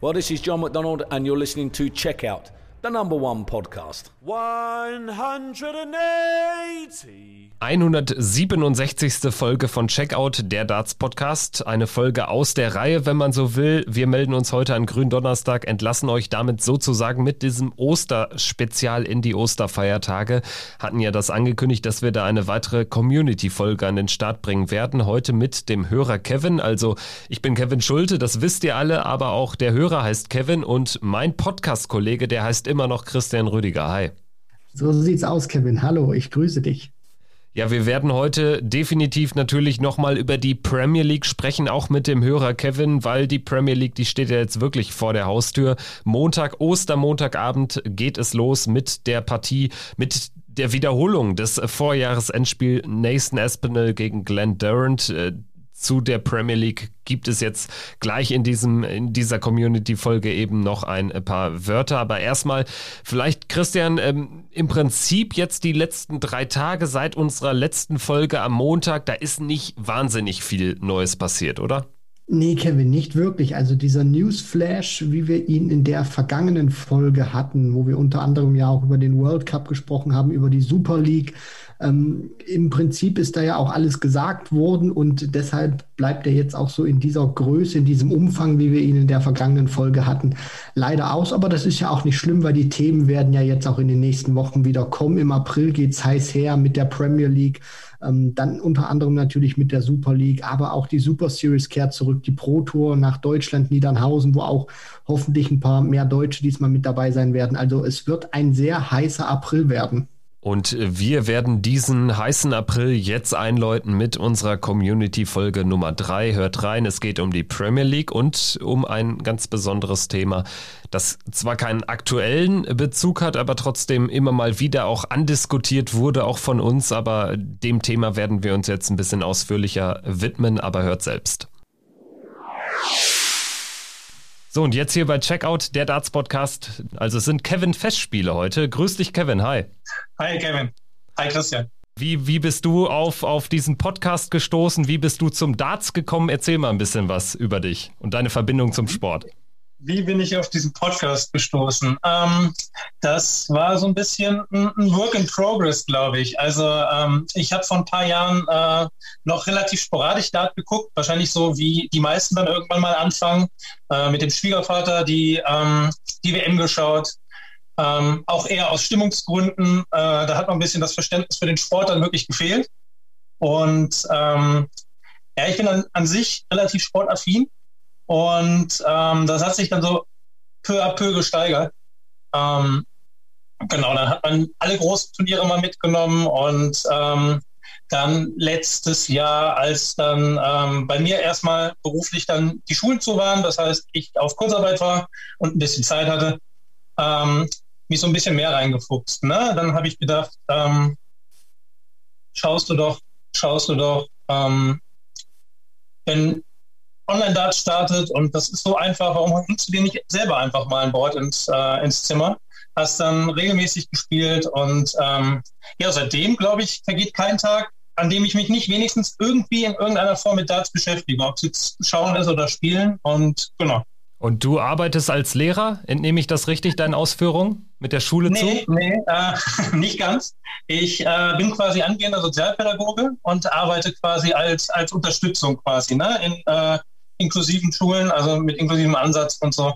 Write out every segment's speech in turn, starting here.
Well, this is John McDonald, and you're listening to Checkout, the number one podcast. 180. 167. Folge von Checkout, der Darts Podcast. Eine Folge aus der Reihe, wenn man so will. Wir melden uns heute an Gründonnerstag, entlassen euch damit sozusagen mit diesem Osterspezial in die Osterfeiertage. Hatten ja das angekündigt, dass wir da eine weitere Community-Folge an den Start bringen werden. Heute mit dem Hörer Kevin. Also, ich bin Kevin Schulte, das wisst ihr alle, aber auch der Hörer heißt Kevin und mein Podcast-Kollege, der heißt immer noch Christian Rüdiger. Hi. So sieht's aus, Kevin. Hallo, ich grüße dich. Ja, wir werden heute definitiv natürlich nochmal über die Premier League sprechen, auch mit dem Hörer Kevin, weil die Premier League, die steht ja jetzt wirklich vor der Haustür. Montag, Ostermontagabend geht es los mit der Partie, mit der Wiederholung des Vorjahresendspiel Nathan Espinel gegen Glenn Durant. Zu der Premier League gibt es jetzt gleich in diesem in dieser Community Folge eben noch ein paar Wörter, aber erstmal vielleicht Christian ähm, im Prinzip jetzt die letzten drei Tage seit unserer letzten Folge am Montag, da ist nicht wahnsinnig viel Neues passiert, oder? Nee, Kevin, nicht wirklich. Also dieser Newsflash, wie wir ihn in der vergangenen Folge hatten, wo wir unter anderem ja auch über den World Cup gesprochen haben, über die Super League, ähm, Im Prinzip ist da ja auch alles gesagt worden und deshalb bleibt er jetzt auch so in dieser Größe, in diesem Umfang, wie wir ihn in der vergangenen Folge hatten, leider aus. Aber das ist ja auch nicht schlimm, weil die Themen werden ja jetzt auch in den nächsten Wochen wieder kommen. Im April geht's heiß her mit der Premier League. Ähm, dann unter anderem natürlich mit der Super League, aber auch die Super Series kehrt zurück, die Pro Tour nach Deutschland, Niedernhausen, wo auch hoffentlich ein paar mehr Deutsche diesmal mit dabei sein werden. Also es wird ein sehr heißer April werden. Und wir werden diesen heißen April jetzt einläuten mit unserer Community-Folge Nummer 3. Hört rein, es geht um die Premier League und um ein ganz besonderes Thema, das zwar keinen aktuellen Bezug hat, aber trotzdem immer mal wieder auch andiskutiert wurde, auch von uns. Aber dem Thema werden wir uns jetzt ein bisschen ausführlicher widmen, aber hört selbst. So, und jetzt hier bei Checkout, der Darts Podcast. Also es sind Kevin Festspiele heute. Grüß dich, Kevin. Hi. Hi, Kevin. Hi, Christian. Wie, wie bist du auf, auf diesen Podcast gestoßen? Wie bist du zum Darts gekommen? Erzähl mal ein bisschen was über dich und deine Verbindung zum Sport wie bin ich auf diesen Podcast gestoßen? Ähm, das war so ein bisschen ein, Work in Progress, glaube ich. Also ähm, ich habe vor ein paar Jahren äh, noch relativ sporadisch Dart geguckt, wahrscheinlich so wie die meisten dann irgendwann mal anfangen, äh, mit dem Schwiegervater die, ähm, die WM geschaut. Ähm, auch eher aus Stimmungsgründen. Äh, da hat man ein bisschen das Verständnis für den Sport dann wirklich gefehlt. Und ähm, ja, ich bin an, an sich relativ sportaffin und ähm, das hat sich dann so peu à peu gesteigert. Ähm, genau, dann hat man alle großen Turniere mal mitgenommen und ähm, dann letztes Jahr, als dann ähm, bei mir erstmal beruflich dann die Schulen zu waren, das heißt, ich auf Kurzarbeit war und ein bisschen Zeit hatte, ähm, mich so ein bisschen mehr reingefuchst. Ne? Dann habe ich gedacht, ähm, schaust du doch, schaust du doch, ähm, wenn Online-Dart startet und das ist so einfach, warum holst du dir nicht selber einfach mal ein Board ins, äh, ins Zimmer? Hast dann regelmäßig gespielt und ähm, ja, seitdem, glaube ich, vergeht kein Tag, an dem ich mich nicht wenigstens irgendwie in irgendeiner Form mit Darts beschäftige, ob es jetzt schauen ist oder spielen und genau. Und du arbeitest als Lehrer, entnehme ich das richtig, deinen Ausführungen mit der Schule nee, zu? Nee, äh, nicht ganz. Ich äh, bin quasi angehender Sozialpädagoge und arbeite quasi als, als Unterstützung quasi ne, in, äh, inklusiven Schulen, also mit inklusivem Ansatz und so.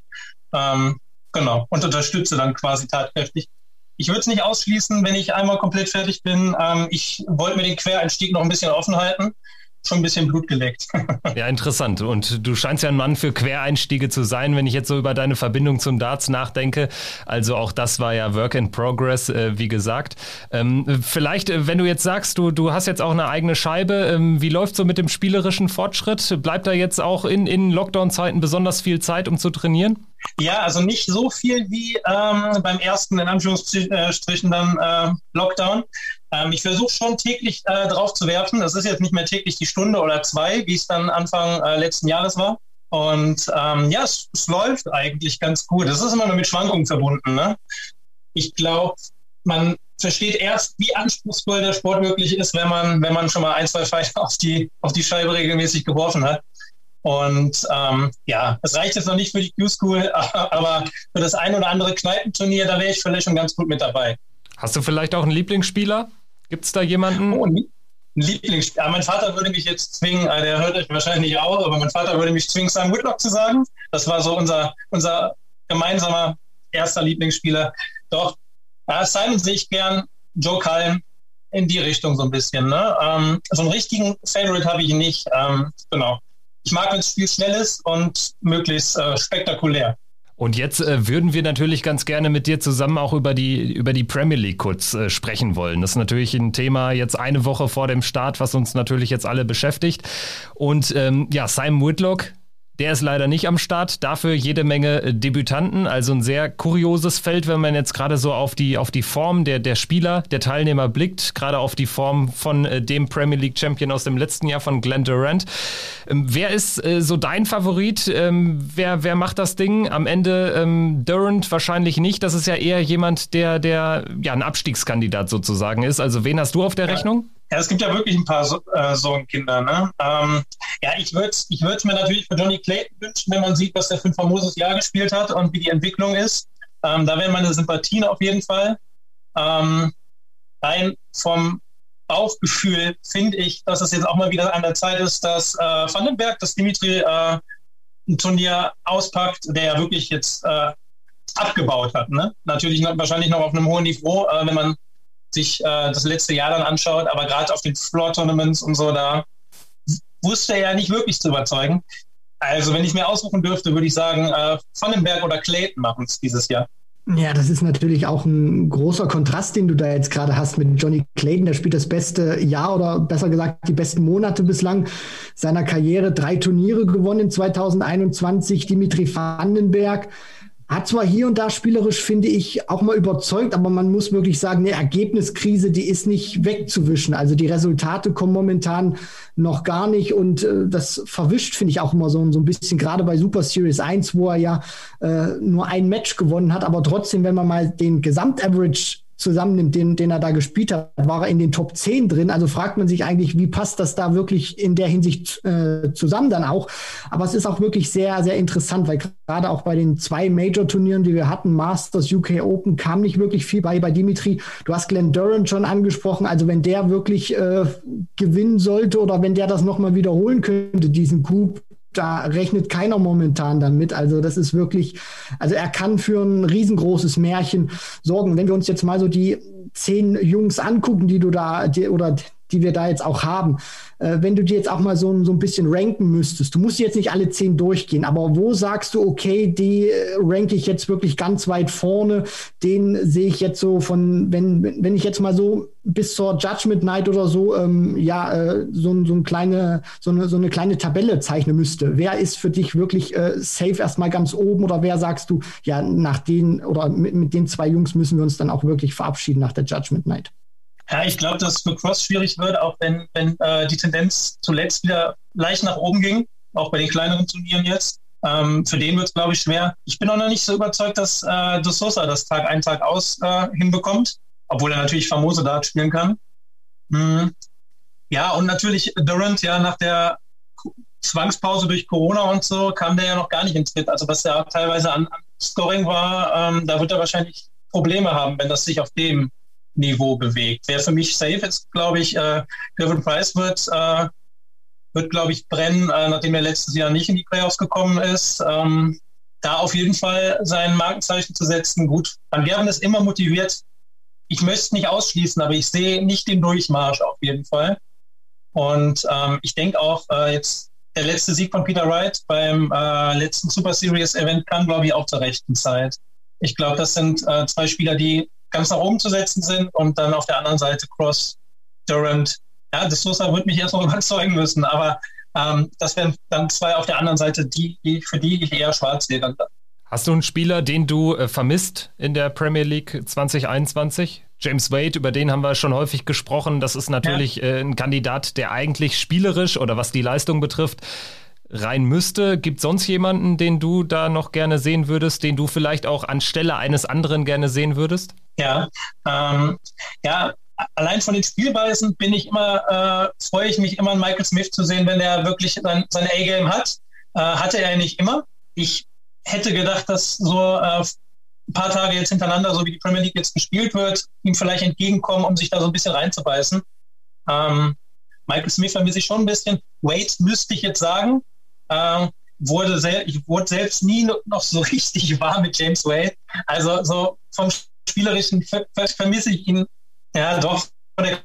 Ähm, genau. Und unterstütze dann quasi tatkräftig. Ich würde es nicht ausschließen, wenn ich einmal komplett fertig bin. Ähm, ich wollte mir den Quereinstieg noch ein bisschen offen halten schon ein bisschen Blut geleckt. ja, interessant. Und du scheinst ja ein Mann für Quereinstiege zu sein, wenn ich jetzt so über deine Verbindung zum Darts nachdenke. Also auch das war ja Work in Progress, äh, wie gesagt. Ähm, vielleicht, äh, wenn du jetzt sagst, du, du hast jetzt auch eine eigene Scheibe, ähm, wie läuft so mit dem spielerischen Fortschritt? Bleibt da jetzt auch in, in Lockdown-Zeiten besonders viel Zeit, um zu trainieren? Ja, also nicht so viel wie ähm, beim ersten, in Anführungsstrichen, dann äh, Lockdown. Ähm, ich versuche schon täglich äh, drauf zu werfen. Das ist jetzt nicht mehr täglich die Stunde oder zwei, wie es dann Anfang äh, letzten Jahres war. Und ähm, ja, es, es, läuft eigentlich ganz gut. Es ist immer nur mit Schwankungen verbunden. Ne? Ich glaube, man versteht erst, wie anspruchsvoll der Sport wirklich ist, wenn man, wenn man schon mal ein, zwei Pfeilen auf die, auf die Scheibe regelmäßig geworfen hat. Und ähm, ja, das reicht jetzt noch nicht für die Q-School, aber für das ein oder andere Kneipenturnier, da wäre ich vielleicht schon ganz gut mit dabei. Hast du vielleicht auch einen Lieblingsspieler? Gibt es da jemanden? Oh, ein Lieblingsspieler. Mein Vater würde mich jetzt zwingen, äh, der hört euch wahrscheinlich auch, aber mein Vater würde mich zwingen, Sam Whitlock zu sagen. Das war so unser, unser gemeinsamer erster Lieblingsspieler. Doch, äh, Simon sehe ich gern, Joe Cullen in die Richtung so ein bisschen. Ne? Ähm, so einen richtigen Favorite habe ich nicht. Ähm, genau. Ich mag, wenn das Spiel schnell ist und möglichst äh, spektakulär. Und jetzt äh, würden wir natürlich ganz gerne mit dir zusammen auch über die, über die Premier League kurz äh, sprechen wollen. Das ist natürlich ein Thema jetzt eine Woche vor dem Start, was uns natürlich jetzt alle beschäftigt. Und ähm, ja, Simon Whitlock, der ist leider nicht am Start, dafür jede Menge äh, Debütanten, also ein sehr kurioses Feld, wenn man jetzt gerade so auf die, auf die Form der, der Spieler, der Teilnehmer blickt, gerade auf die Form von äh, dem Premier League Champion aus dem letzten Jahr von Glenn Durant. Ähm, wer ist äh, so dein Favorit? Ähm, wer, wer macht das Ding? Am Ende ähm, Durant wahrscheinlich nicht. Das ist ja eher jemand, der, der ja ein Abstiegskandidat sozusagen ist. Also wen hast du auf der ja. Rechnung? Ja, es gibt ja wirklich ein paar so, äh. Ne? Ähm, ja, ich würde ich mir natürlich für Johnny Clayton wünschen, wenn man sieht, was der für ein famoses Jahr gespielt hat und wie die Entwicklung ist. Ähm, da wären meine Sympathien auf jeden Fall. Ähm, rein vom Bauchgefühl finde ich, dass es jetzt auch mal wieder an der Zeit ist, dass äh, Vandenberg, dass Dimitri äh, ein Turnier auspackt, der ja wirklich jetzt äh, abgebaut hat. Ne? Natürlich noch, wahrscheinlich noch auf einem hohen Niveau, äh, wenn man sich äh, das letzte Jahr dann anschaut, aber gerade auf den Floor-Tournaments und so, da wusste er ja nicht wirklich zu überzeugen. Also, wenn ich mir aussuchen dürfte, würde ich sagen, äh, Vandenberg oder Clayton machen es dieses Jahr. Ja, das ist natürlich auch ein großer Kontrast, den du da jetzt gerade hast mit Johnny Clayton. Der spielt das beste Jahr oder besser gesagt die besten Monate bislang seiner Karriere. Drei Turniere gewonnen 2021. Dimitri Vandenberg hat zwar hier und da spielerisch, finde ich, auch mal überzeugt, aber man muss wirklich sagen, eine Ergebniskrise, die ist nicht wegzuwischen. Also die Resultate kommen momentan noch gar nicht und äh, das verwischt, finde ich, auch immer so, so ein bisschen, gerade bei Super Series 1, wo er ja äh, nur ein Match gewonnen hat, aber trotzdem, wenn man mal den Gesamtaverage zusammennimmt, den, den er da gespielt hat, war er in den Top 10 drin. Also fragt man sich eigentlich, wie passt das da wirklich in der Hinsicht äh, zusammen dann auch. Aber es ist auch wirklich sehr, sehr interessant, weil gerade auch bei den zwei Major-Turnieren, die wir hatten, Masters, UK Open, kam nicht wirklich viel bei, bei Dimitri. Du hast Glenn Durant schon angesprochen. Also wenn der wirklich äh, gewinnen sollte oder wenn der das nochmal wiederholen könnte, diesen Coup, da rechnet keiner momentan damit. Also das ist wirklich, also er kann für ein riesengroßes Märchen sorgen. Wenn wir uns jetzt mal so die zehn Jungs angucken, die du da, die, oder die wir da jetzt auch haben, äh, wenn du dir jetzt auch mal so, so ein bisschen ranken müsstest, du musst jetzt nicht alle zehn durchgehen, aber wo sagst du, okay, die äh, ranke ich jetzt wirklich ganz weit vorne, den sehe ich jetzt so von, wenn, wenn ich jetzt mal so bis zur Judgment Night oder so, ähm, ja, äh, so, so, ein kleine, so, eine, so eine kleine Tabelle zeichnen müsste. Wer ist für dich wirklich äh, safe erstmal ganz oben oder wer sagst du, ja, nach den oder mit, mit den zwei Jungs müssen wir uns dann auch wirklich verabschieden nach der Judgment Night? Ja, ich glaube, dass es für Cross schwierig wird, auch wenn, wenn äh, die Tendenz zuletzt wieder leicht nach oben ging, auch bei den kleineren Turnieren jetzt. Ähm, für den wird es, glaube ich, schwer. Ich bin auch noch nicht so überzeugt, dass äh, De Sosa das Tag ein, Tag aus äh, hinbekommt, obwohl er natürlich famose Dart spielen kann. Hm. Ja, und natürlich Durant, ja, nach der Zwangspause durch Corona und so kam der ja noch gar nicht ins Tritt. Also was ja teilweise an, an Scoring war, ähm, da wird er wahrscheinlich Probleme haben, wenn das sich auf dem Niveau bewegt. Wer für mich safe ist, glaube ich, äh, Kevin Price wird, äh, wird glaube ich, brennen, äh, nachdem er letztes Jahr nicht in die Playoffs gekommen ist. Ähm, da auf jeden Fall sein Markenzeichen zu setzen. Gut, Van Gerven ist immer motiviert. Ich möchte es nicht ausschließen, aber ich sehe nicht den Durchmarsch auf jeden Fall. Und ähm, ich denke auch, äh, jetzt der letzte Sieg von Peter Wright beim äh, letzten Super Series Event kam, glaube ich, auch zur rechten Zeit. Ich glaube, das sind äh, zwei Spieler, die ganz nach oben zu setzen sind und dann auf der anderen Seite Cross, Durant. Ja, das Sosa wird mich erst noch überzeugen müssen, aber ähm, das wären dann zwei auf der anderen Seite, die, die für die ich eher schwarz sehe. Dann. Hast du einen Spieler, den du äh, vermisst in der Premier League 2021? James Wade, über den haben wir schon häufig gesprochen. Das ist natürlich ja. äh, ein Kandidat, der eigentlich spielerisch oder was die Leistung betrifft, rein müsste. Gibt sonst jemanden, den du da noch gerne sehen würdest, den du vielleicht auch anstelle eines anderen gerne sehen würdest? Ja, ähm, ja, allein von den Spielweisen bin ich immer, äh, freue ich mich immer, Michael Smith zu sehen, wenn er wirklich sein, sein A-Game hat. äh, hatte er nicht immer. Ich hätte gedacht, dass so äh, ein paar Tage jetzt hintereinander, so wie die Premier League jetzt gespielt wird, ihm vielleicht entgegenkommen, um sich da so ein bisschen reinzubeißen. Ähm, Michael Smith vermisse ich schon ein bisschen. Wade müsste ich jetzt sagen. Ähm, wurde ich wurde selbst nie noch so richtig warm mit James Wade. Also so vom Spielerischen ver vermisse ich ihn ja doch von der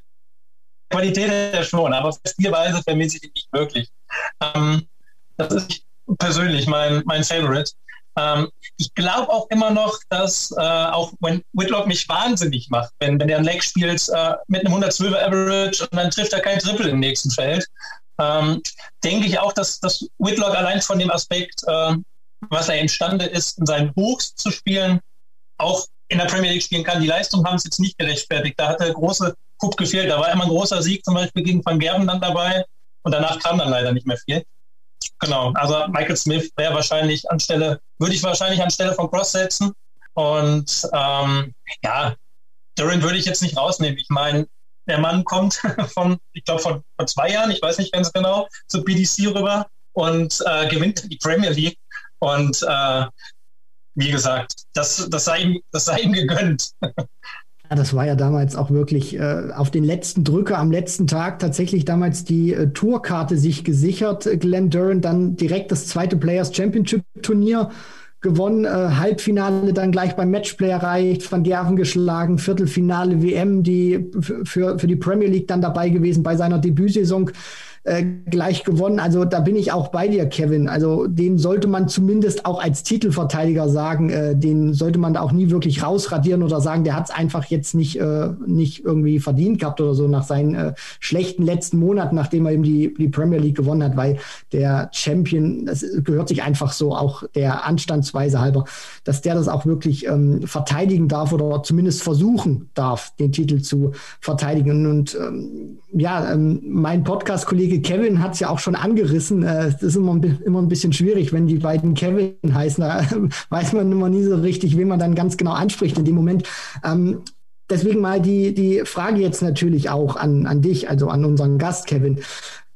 Qualität her schon, aber auf Spielweise vermisse ich ihn nicht wirklich. Ähm, das ist persönlich mein, mein Favorite. Ähm, ich glaube auch immer noch, dass äh, auch wenn Whitlock mich wahnsinnig macht, wenn, wenn der ein Leg spielt äh, mit einem 112er Average und dann trifft er kein Triple im nächsten Feld, ähm, denke ich auch, dass, dass Whitlock allein von dem Aspekt, äh, was er imstande ist, in seinen Hochs zu spielen, auch in der Premier League spielen kann. Die Leistung haben es jetzt nicht gerechtfertigt. Da hat der große Coup gefehlt. Da war immer ein großer Sieg zum Beispiel gegen Van Gerben dann dabei und danach kam dann leider nicht mehr viel. Genau, also Michael Smith wäre wahrscheinlich anstelle, würde ich wahrscheinlich anstelle von Cross setzen. Und ähm, ja, Duran würde ich jetzt nicht rausnehmen. Ich meine, der Mann kommt von, ich glaube, von, von zwei Jahren, ich weiß nicht ganz genau, zur BDC rüber und äh, gewinnt die Premier League. Und äh, wie gesagt, das, das, sei ihm, das sei ihm gegönnt. Ja, das war ja damals auch wirklich äh, auf den letzten Drücker am letzten Tag tatsächlich damals die äh, Tourkarte sich gesichert. Glenn Duran dann direkt das zweite Players Championship Turnier gewonnen, äh, Halbfinale dann gleich beim Matchplay erreicht, Van Gerven geschlagen, Viertelfinale WM, die für, für die Premier League dann dabei gewesen bei seiner Debütsaison äh, gleich gewonnen. Also da bin ich auch bei dir, Kevin. Also den sollte man zumindest auch als Titelverteidiger sagen, äh, den sollte man da auch nie wirklich rausradieren oder sagen, der hat es einfach jetzt nicht, äh, nicht irgendwie verdient gehabt oder so nach seinen äh, schlechten letzten Monaten, nachdem er eben die, die Premier League gewonnen hat, weil der Champion, das gehört sich einfach so auch der Anstandsweise halber, dass der das auch wirklich ähm, verteidigen darf oder zumindest versuchen darf, den Titel zu verteidigen. Und ähm, ja, ähm, mein Podcast-Kollege Kevin hat es ja auch schon angerissen. Äh, das ist immer, immer ein bisschen schwierig, wenn die beiden Kevin heißen. Da weiß man immer nie so richtig, wen man dann ganz genau anspricht in dem Moment. Ähm, deswegen mal die, die Frage jetzt natürlich auch an, an dich, also an unseren Gast, Kevin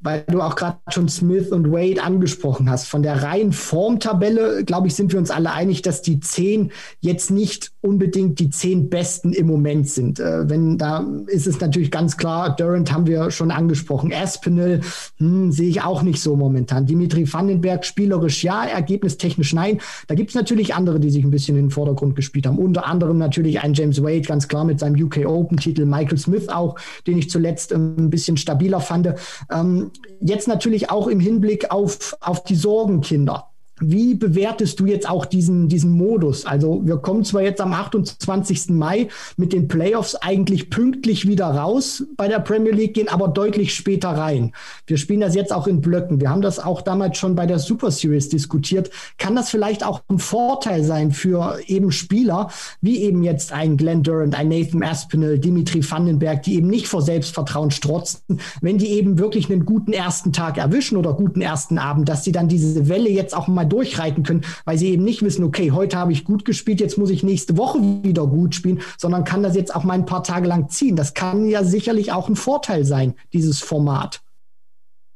weil du auch gerade schon Smith und Wade angesprochen hast. Von der reinen Formtabelle, glaube ich, sind wir uns alle einig, dass die zehn jetzt nicht unbedingt die zehn besten im Moment sind. Äh, wenn da ist es natürlich ganz klar, Durant haben wir schon angesprochen. Aspinall hm, sehe ich auch nicht so momentan. Dimitri Vandenberg spielerisch ja, ergebnistechnisch nein. Da gibt es natürlich andere, die sich ein bisschen in den Vordergrund gespielt haben. Unter anderem natürlich ein James Wade, ganz klar mit seinem UK Open-Titel, Michael Smith auch, den ich zuletzt ein bisschen stabiler fand. Ähm, jetzt natürlich auch im Hinblick auf, auf die Sorgenkinder. Wie bewertest du jetzt auch diesen, diesen Modus? Also wir kommen zwar jetzt am 28. Mai mit den Playoffs eigentlich pünktlich wieder raus bei der Premier League, gehen aber deutlich später rein. Wir spielen das jetzt auch in Blöcken. Wir haben das auch damals schon bei der Super Series diskutiert. Kann das vielleicht auch ein Vorteil sein für eben Spieler, wie eben jetzt ein Glenn Durant, ein Nathan Aspinall, Dimitri Vandenberg, die eben nicht vor Selbstvertrauen strotzen, wenn die eben wirklich einen guten ersten Tag erwischen oder guten ersten Abend, dass sie dann diese Welle jetzt auch mal durchreiten können, weil sie eben nicht wissen, okay, heute habe ich gut gespielt, jetzt muss ich nächste Woche wieder gut spielen, sondern kann das jetzt auch mal ein paar Tage lang ziehen. Das kann ja sicherlich auch ein Vorteil sein, dieses Format.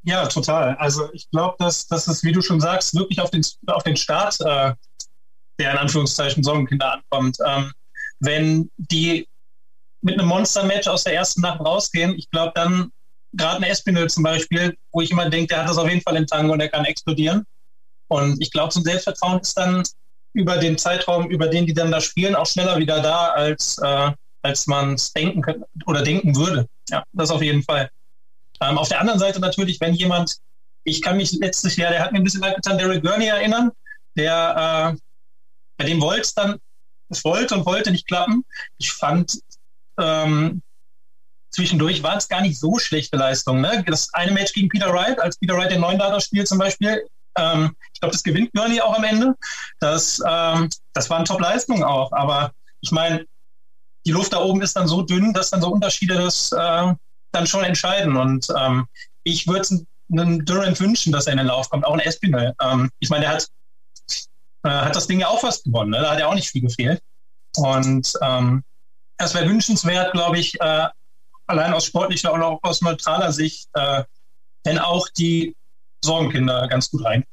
Ja, total. Also ich glaube, dass, dass es, wie du schon sagst, wirklich auf den, auf den Start äh, der in Anführungszeichen Sorgenkinder ankommt. Ähm, wenn die mit einem Monster-Match aus der ersten Nacht rausgehen, ich glaube dann, gerade ein Espinel zum Beispiel, wo ich immer denke, der hat das auf jeden Fall im Tango und der kann explodieren. Und ich glaube, so ein Selbstvertrauen ist dann über den Zeitraum, über den die dann da spielen, auch schneller wieder da, als, äh, als man es denken könnte oder denken würde. Ja, das auf jeden Fall. Ähm, auf der anderen Seite natürlich, wenn jemand, ich kann mich letztes Jahr, der hat mir ein bisschen leid getan, Derek Gurney erinnern, der, äh, bei dem wollte es dann, es wollte und wollte nicht klappen. Ich fand, ähm, zwischendurch waren es gar nicht so schlechte Leistungen. Ne? Das eine Match gegen Peter Wright, als Peter Wright den Neunlader spielt zum Beispiel, ähm, ich glaube, das gewinnt Burnley auch am Ende. Das, ähm, das waren Top-Leistungen auch. Aber ich meine, die Luft da oben ist dann so dünn, dass dann so Unterschiede das äh, dann schon entscheiden. Und ähm, ich würde einem Durant wünschen, dass er in den Lauf kommt, auch ein Espinel. Ähm, ich meine, der hat, äh, hat das Ding ja auch fast gewonnen. Ne? Da hat ja auch nicht viel gefehlt. Und ähm, es wäre wünschenswert, glaube ich, äh, allein aus sportlicher oder auch aus neutraler Sicht, äh, wenn auch die Sorgenkinder ganz gut rein.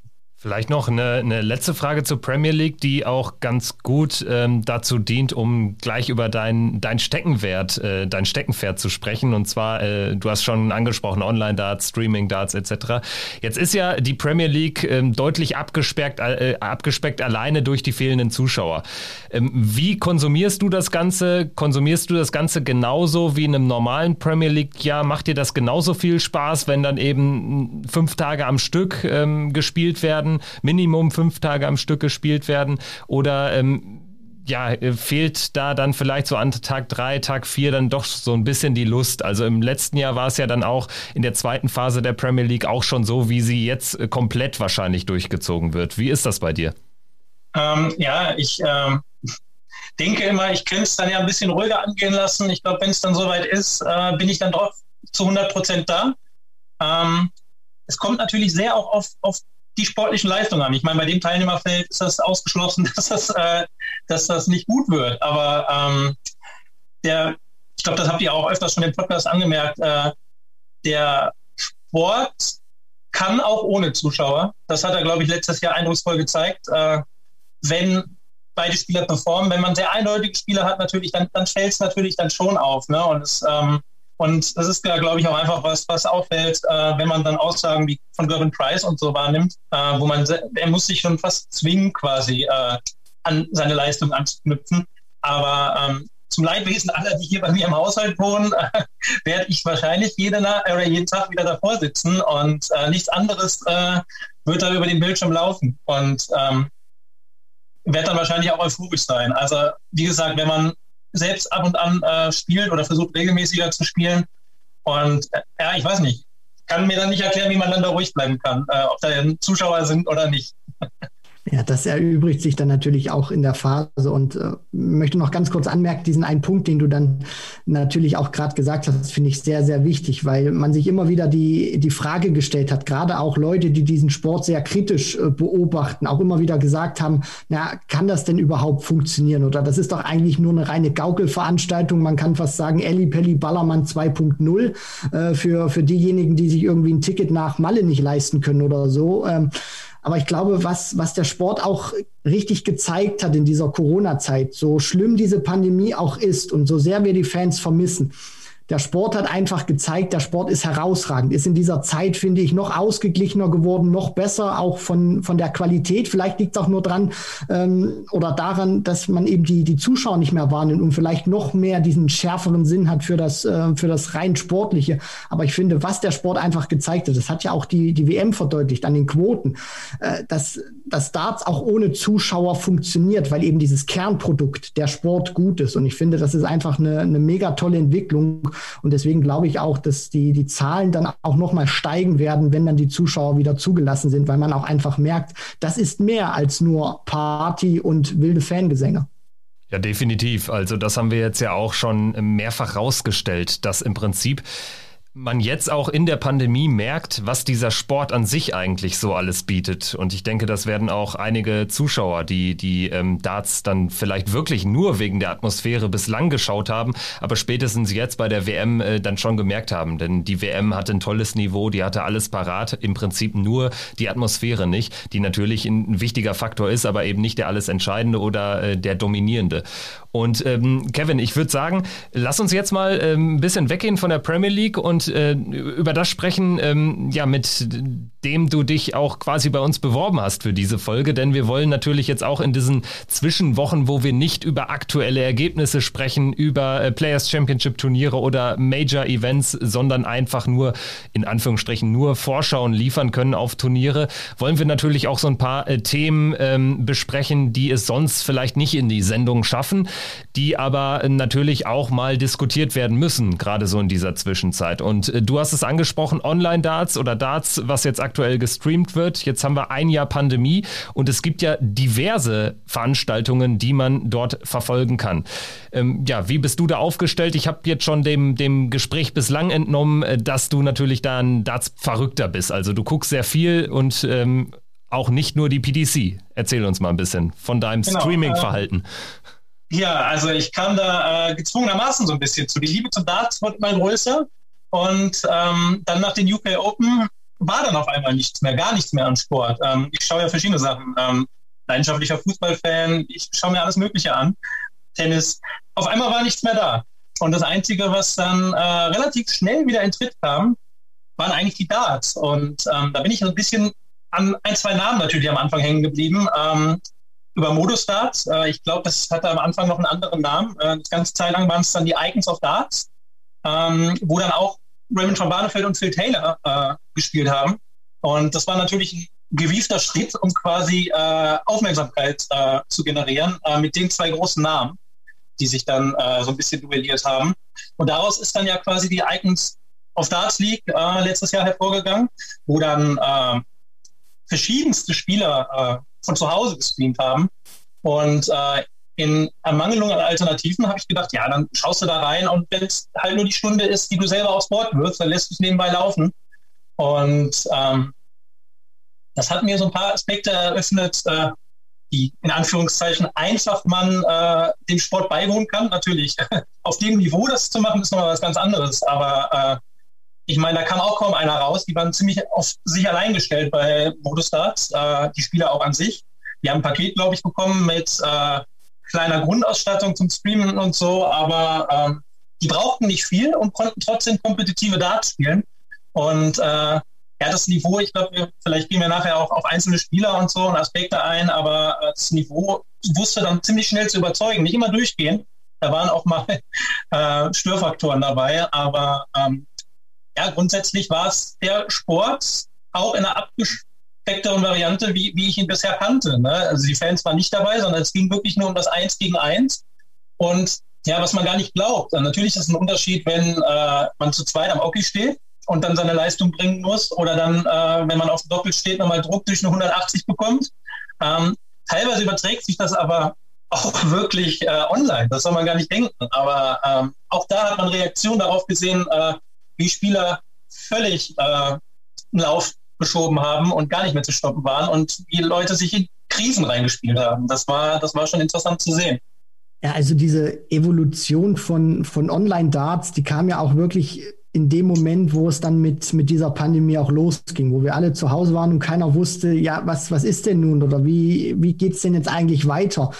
Vielleicht noch eine, eine, letzte Frage zur Premier League, die auch ganz gut ähm, dazu dient, um gleich über dein, dein Steckenwert, äh, dein Steckenpferd zu sprechen. Und zwar, äh, du hast schon angesprochen, Online-Darts, Streaming-Darts etc. Jetzt ist ja die Premier League ähm, deutlich abgespeckt, äh, abgespeckt alleine durch die fehlenden Zuschauer. Ähm, wie konsumierst du das Ganze? Konsumierst du das Ganze genauso wie in einem normalen Premier League-Jahr? Macht dir das genauso viel Spaß, wenn dann eben fünf Tage am Stück ähm, gespielt werden? Minimum fünf Tage am Stück gespielt werden? Oder ähm, ja, äh, fehlt da dann vielleicht so an Tag drei, Tag vier dann doch so ein bisschen die Lust. Also im letzten Jahr war es ja dann auch in der zweiten Phase der Premier League auch schon so, wie sie jetzt äh, komplett wahrscheinlich durchgezogen wird. Wie ist das bei dir? Ähm, ja, ich ähm, denke immer, ich könnte es dann ja ein bisschen ruhiger angehen lassen. Ich glaube, wenn es dann soweit ist, äh, bin ich dann doch zu 100 Prozent da. Ähm, es kommt natürlich sehr auch auf, auf die sportlichen Leistungen haben. Ich meine, bei dem Teilnehmerfeld ist das ausgeschlossen, dass das, äh, dass das nicht gut wird. Aber ähm, der, ich glaube, das habt ihr auch öfters schon im Podcast angemerkt, äh, der Sport kann auch ohne Zuschauer. Das hat er, glaube ich, letztes Jahr eindrucksvoll gezeigt. Äh, wenn beide Spieler performen, wenn man sehr eindeutige Spieler hat, natürlich, dann, dann fällt es natürlich dann schon auf. Ne? Und es, ähm, und das ist ja, glaube ich, auch einfach was, was auffällt, äh, wenn man dann Aussagen wie von Gervin Price und so wahrnimmt, äh, wo man, er muss sich schon fast zwingen, quasi äh, an seine Leistung anzuknüpfen. Aber ähm, zum Leidwesen aller, die hier bei mir im Haushalt wohnen, äh, werde ich wahrscheinlich jede, oder jeden Tag wieder davor sitzen und äh, nichts anderes äh, wird da über den Bildschirm laufen. Und ähm, werde dann wahrscheinlich auch euphorisch sein. Also wie gesagt, wenn man selbst ab und an äh, spielt oder versucht regelmäßiger zu spielen. Und äh, ja, ich weiß nicht. Kann mir dann nicht erklären, wie man dann da ruhig bleiben kann, äh, ob da Zuschauer sind oder nicht. Ja, das erübrigt sich dann natürlich auch in der Phase. Und äh, möchte noch ganz kurz anmerken, diesen einen Punkt, den du dann natürlich auch gerade gesagt hast, finde ich sehr, sehr wichtig, weil man sich immer wieder die, die Frage gestellt hat, gerade auch Leute, die diesen Sport sehr kritisch äh, beobachten, auch immer wieder gesagt haben, na, kann das denn überhaupt funktionieren? Oder das ist doch eigentlich nur eine reine Gaukelveranstaltung, man kann fast sagen, Elli Pelli Ballermann 2.0 äh, für, für diejenigen, die sich irgendwie ein Ticket nach Malle nicht leisten können oder so. Ähm, aber ich glaube, was, was der Sport auch richtig gezeigt hat in dieser Corona-Zeit, so schlimm diese Pandemie auch ist und so sehr wir die Fans vermissen, der Sport hat einfach gezeigt, der Sport ist herausragend, ist in dieser Zeit, finde ich, noch ausgeglichener geworden, noch besser, auch von, von der Qualität. Vielleicht liegt es auch nur dran ähm, oder daran, dass man eben die, die Zuschauer nicht mehr wahrnimmt und vielleicht noch mehr diesen schärferen Sinn hat für das, äh, für das rein Sportliche. Aber ich finde, was der Sport einfach gezeigt hat, das hat ja auch die, die WM verdeutlicht an den Quoten, äh, dass, dass Darts auch ohne Zuschauer funktioniert, weil eben dieses Kernprodukt, der Sport gut ist. Und ich finde, das ist einfach eine, eine mega tolle Entwicklung. Und deswegen glaube ich auch, dass die, die Zahlen dann auch nochmal steigen werden, wenn dann die Zuschauer wieder zugelassen sind, weil man auch einfach merkt, das ist mehr als nur Party und wilde Fangesänge. Ja, definitiv. Also das haben wir jetzt ja auch schon mehrfach rausgestellt, dass im Prinzip man jetzt auch in der Pandemie merkt, was dieser Sport an sich eigentlich so alles bietet. Und ich denke, das werden auch einige Zuschauer, die die ähm, Darts dann vielleicht wirklich nur wegen der Atmosphäre bislang geschaut haben, aber spätestens jetzt bei der WM äh, dann schon gemerkt haben. Denn die WM hatte ein tolles Niveau, die hatte alles parat, im Prinzip nur die Atmosphäre nicht, die natürlich ein, wichtiger Faktor ist, aber eben nicht der alles Entscheidende oder äh, der dominierende. Und ähm, Kevin, ich würde sagen, lass uns jetzt mal ähm, ein bisschen weggehen von der Premier League und äh, über das sprechen, ähm, ja, mit dem du dich auch quasi bei uns beworben hast für diese Folge. Denn wir wollen natürlich jetzt auch in diesen Zwischenwochen, wo wir nicht über aktuelle Ergebnisse sprechen, über äh, Players Championship Turniere oder Major Events, sondern einfach nur, in Anführungsstrichen, nur Vorschauen liefern können auf Turniere, wollen wir natürlich auch so ein paar äh, Themen ähm, besprechen, die es sonst vielleicht nicht in die Sendung schaffen die aber natürlich auch mal diskutiert werden müssen, gerade so in dieser Zwischenzeit. Und äh, du hast es angesprochen, Online-Darts oder Darts, was jetzt aktuell gestreamt wird. Jetzt haben wir ein Jahr Pandemie und es gibt ja diverse Veranstaltungen, die man dort verfolgen kann. Ähm, ja, wie bist du da aufgestellt? Ich habe jetzt schon dem, dem Gespräch bislang entnommen, äh, dass du natürlich da ein Darts-Verrückter bist. Also du guckst sehr viel und ähm, auch nicht nur die PDC. Erzähl uns mal ein bisschen von deinem genau, Streaming-Verhalten. Äh ja, also ich kam da äh, gezwungenermaßen so ein bisschen zu. Die Liebe zum Darts wurde immer größer. Und ähm, dann nach den UK Open war dann auf einmal nichts mehr, gar nichts mehr an Sport. Ähm, ich schaue ja verschiedene Sachen. Ähm, leidenschaftlicher Fußballfan, ich schaue mir alles Mögliche an. Tennis. Auf einmal war nichts mehr da. Und das Einzige, was dann äh, relativ schnell wieder in Tritt kam, waren eigentlich die Darts. Und ähm, da bin ich ein bisschen an ein, zwei Namen natürlich am Anfang hängen geblieben. Ähm, über Modus Darts. Äh, ich glaube, das hatte am Anfang noch einen anderen Namen. Äh, das ganze Zeit lang waren es dann die Icons of Darts, ähm, wo dann auch Raymond von Barnefeld und Phil Taylor äh, gespielt haben. Und das war natürlich ein gewiefter Schritt, um quasi äh, Aufmerksamkeit äh, zu generieren äh, mit den zwei großen Namen, die sich dann so ein bisschen duelliert haben. Und daraus ist dann ja quasi die Icons of Darts League letztes Jahr hervorgegangen, wo dann verschiedenste Spieler von zu Hause gestreamt haben. Und äh, in Ermangelung an Alternativen habe ich gedacht, ja, dann schaust du da rein und wenn es halt nur die Stunde ist, die du selber aufs Board wirst, dann lässt du es nebenbei laufen. Und ähm, das hat mir so ein paar Aspekte eröffnet, äh, die in Anführungszeichen einfach man äh, dem Sport beiwohnen kann. Natürlich, auf dem Niveau das zu machen, ist nochmal was ganz anderes. Aber äh, ich meine, da kam auch kaum einer raus. Die waren ziemlich auf sich allein gestellt bei Modus Darts, äh, die Spieler auch an sich. Die haben ein Paket, glaube ich, bekommen mit äh, kleiner Grundausstattung zum Streamen und so, aber ähm, die brauchten nicht viel und konnten trotzdem kompetitive Darts spielen. Und äh, ja, das Niveau, ich glaube, vielleicht gehen wir nachher auch auf einzelne Spieler und so und Aspekte ein, aber äh, das Niveau wusste dann ziemlich schnell zu überzeugen. Nicht immer durchgehen. Da waren auch mal äh, Störfaktoren dabei, aber ähm, ja, grundsätzlich war es der Sport auch in einer abgespeckteren Variante, wie, wie ich ihn bisher kannte. Ne? Also die Fans waren nicht dabei, sondern es ging wirklich nur um das Eins gegen Eins. Und ja, was man gar nicht glaubt. Natürlich ist es ein Unterschied, wenn äh, man zu zweit am Hockey steht und dann seine Leistung bringen muss oder dann, äh, wenn man auf dem Doppel steht, nochmal Druck durch eine 180 bekommt. Ähm, teilweise überträgt sich das aber auch wirklich äh, online. Das soll man gar nicht denken. Aber ähm, auch da hat man Reaktion darauf gesehen, äh, wie Spieler völlig äh, einen Lauf geschoben haben und gar nicht mehr zu stoppen waren und wie Leute sich in Krisen reingespielt haben. Das war, das war schon interessant zu sehen. Ja, also diese Evolution von, von Online-Darts, die kam ja auch wirklich in dem Moment, wo es dann mit, mit dieser Pandemie auch losging, wo wir alle zu Hause waren und keiner wusste, ja, was, was ist denn nun oder wie, wie geht's denn jetzt eigentlich weiter?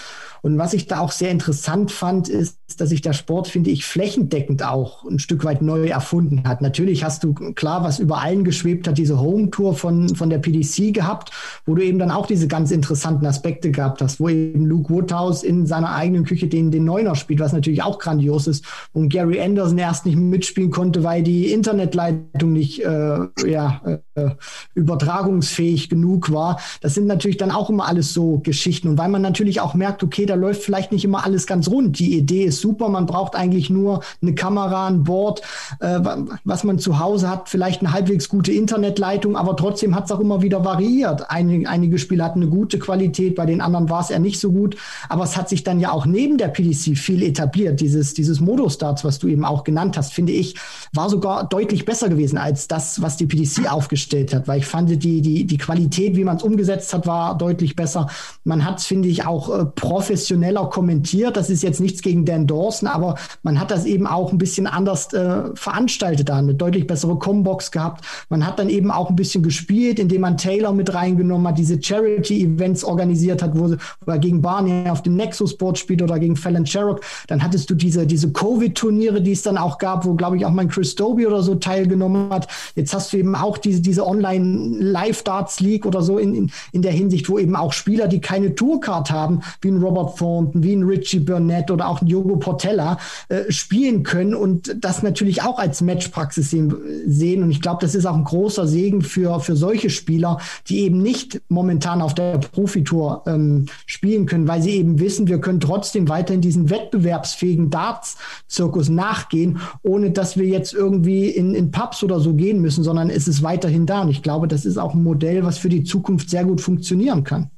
Und was ich da auch sehr interessant fand, ist, dass sich der Sport, finde ich, flächendeckend auch ein Stück weit neu erfunden hat. Natürlich hast du klar, was über allen geschwebt hat, diese Home-Tour von, von der PDC gehabt, wo du eben dann auch diese ganz interessanten Aspekte gehabt hast, wo eben Luke Woodhouse in seiner eigenen Küche den, den Neuner spielt, was natürlich auch grandios ist. Und Gary Anderson erst nicht mitspielen konnte, weil die Internetleitung nicht äh, ja, äh, übertragungsfähig genug war. Das sind natürlich dann auch immer alles so Geschichten. Und weil man natürlich auch merkt, okay, da läuft vielleicht nicht immer alles ganz rund. Die Idee ist super, man braucht eigentlich nur eine Kamera, ein Board, äh, was man zu Hause hat, vielleicht eine halbwegs gute Internetleitung, aber trotzdem hat es auch immer wieder variiert. Einige, einige Spiele hatten eine gute Qualität, bei den anderen war es eher nicht so gut, aber es hat sich dann ja auch neben der PDC viel etabliert. Dieses, dieses Modus-Starts, was du eben auch genannt hast, finde ich, war sogar deutlich besser gewesen als das, was die PDC aufgestellt hat, weil ich fand, die, die, die Qualität, wie man es umgesetzt hat, war deutlich besser. Man hat es, finde ich, auch äh, professionell professioneller kommentiert. Das ist jetzt nichts gegen Dan Dawson, aber man hat das eben auch ein bisschen anders äh, veranstaltet da, eine deutlich bessere Combox gehabt. Man hat dann eben auch ein bisschen gespielt, indem man Taylor mit reingenommen hat, diese Charity-Events organisiert hat, wo, wo er gegen Barney auf dem Nexus-Board spielt oder gegen Fallon Sherrock. Dann hattest du diese, diese Covid-Turniere, die es dann auch gab, wo, glaube ich, auch mein Chris Doby oder so teilgenommen hat. Jetzt hast du eben auch diese, diese Online-Live-Darts-League oder so in, in, in der Hinsicht, wo eben auch Spieler, die keine Tourcard haben, wie ein Robert Thornton, wie ein Richie Burnett oder auch ein Jogo Portella äh, spielen können und das natürlich auch als Matchpraxis sehen. sehen. Und ich glaube, das ist auch ein großer Segen für, für solche Spieler, die eben nicht momentan auf der Profitour ähm, spielen können, weil sie eben wissen, wir können trotzdem weiterhin diesen wettbewerbsfähigen Darts-Zirkus nachgehen, ohne dass wir jetzt irgendwie in, in Pubs oder so gehen müssen, sondern es ist weiterhin da. Und ich glaube, das ist auch ein Modell, was für die Zukunft sehr gut funktionieren kann.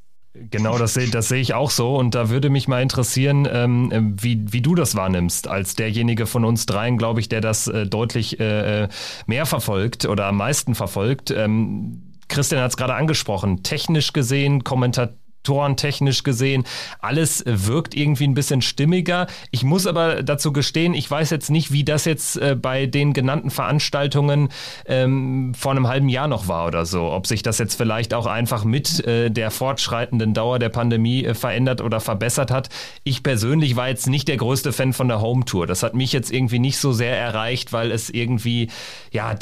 Genau, das sehe das seh ich auch so. Und da würde mich mal interessieren, ähm, wie, wie du das wahrnimmst, als derjenige von uns dreien, glaube ich, der das äh, deutlich äh, äh, mehr verfolgt oder am meisten verfolgt. Ähm, Christian hat es gerade angesprochen. Technisch gesehen, kommentativ Faktoren technisch gesehen. Alles wirkt irgendwie ein bisschen stimmiger. Ich muss aber dazu gestehen, ich weiß jetzt nicht, wie das jetzt äh, bei den genannten Veranstaltungen ähm, vor einem halben Jahr noch war oder so. Ob sich das jetzt vielleicht auch einfach mit äh, der fortschreitenden Dauer der Pandemie äh, verändert oder verbessert hat. Ich persönlich war jetzt nicht der größte Fan von der Home Tour. Das hat mich jetzt irgendwie nicht so sehr erreicht, weil es irgendwie, ja,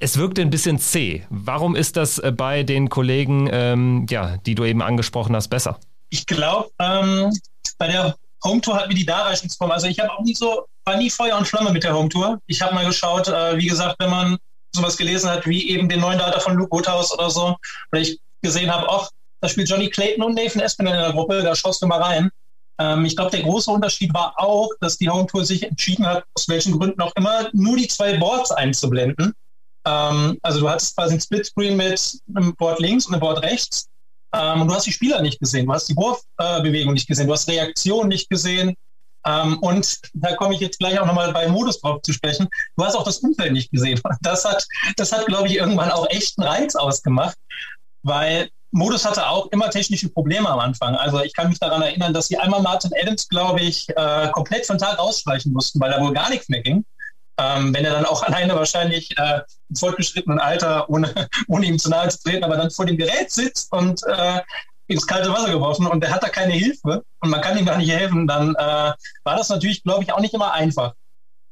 es wirkte ein bisschen zäh. Warum ist das äh, bei den Kollegen, ähm, ja, die du eben angesprochen hast, das besser? Ich glaube, ähm, bei der Home Tour hat mir die Darreichungsform, also ich habe auch nie so, war nie Feuer und Flamme mit der Home Tour. Ich habe mal geschaut, äh, wie gesagt, wenn man sowas gelesen hat, wie eben den neuen Data von Luke Woodhouse oder so, oder ich gesehen habe, ach, da spielt Johnny Clayton und Nathan Espinel in der Gruppe, da schaust du mal rein. Ähm, ich glaube, der große Unterschied war auch, dass die Home Tour sich entschieden hat, aus welchen Gründen auch immer, nur die zwei Boards einzublenden. Ähm, also du hattest quasi ein Splitscreen mit einem Board links und einem Board rechts ähm, du hast die Spieler nicht gesehen, du hast die Wurfbewegung nicht gesehen, du hast Reaktionen nicht gesehen. Ähm, und da komme ich jetzt gleich auch nochmal bei Modus drauf zu sprechen. Du hast auch das Umfeld nicht gesehen. Das hat, das hat, glaube ich, irgendwann auch echt einen Reiz ausgemacht, weil Modus hatte auch immer technische Probleme am Anfang. Also ich kann mich daran erinnern, dass sie einmal Martin Adams, glaube ich, äh, komplett von Tag ausstreichen mussten, weil da wohl gar nichts mehr ging. Ähm, wenn er dann auch alleine wahrscheinlich äh, im fortgeschrittenen Alter, ohne, ohne ihm zu nahe zu treten, aber dann vor dem Gerät sitzt und äh, ins kalte Wasser geworfen und der hat da keine Hilfe und man kann ihm gar nicht helfen, dann äh, war das natürlich, glaube ich, auch nicht immer einfach.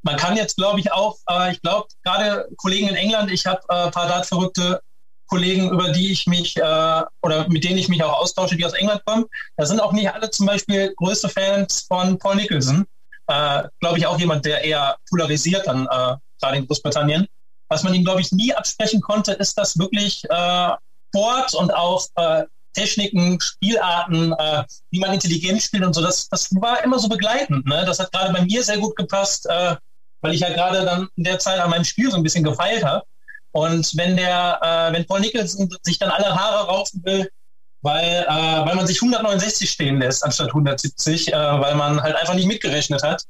Man kann jetzt, glaube ich, auch, äh, ich glaube, gerade Kollegen in England, ich habe äh, paar Dart-verrückte Kollegen, über die ich mich äh, oder mit denen ich mich auch austausche, die aus England kommen. Da sind auch nicht alle zum Beispiel größte Fans von Paul Nicholson äh, glaube ich, auch jemand, der eher polarisiert dann äh, gerade in Großbritannien. Was man ihm, glaube ich, nie absprechen konnte, ist, dass wirklich äh, Sport und auch äh, Techniken, Spielarten, äh, wie man intelligent spielt und so, das, das war immer so begleitend. Ne? Das hat gerade bei mir sehr gut gepasst, äh, weil ich ja gerade dann in der Zeit an meinem Spiel so ein bisschen gefeilt habe. Und wenn der, äh, wenn Paul Nicholson sich dann alle Haare raufen will, weil, äh, weil man sich 169 stehen lässt anstatt 170, äh, weil man halt einfach nicht mitgerechnet hat.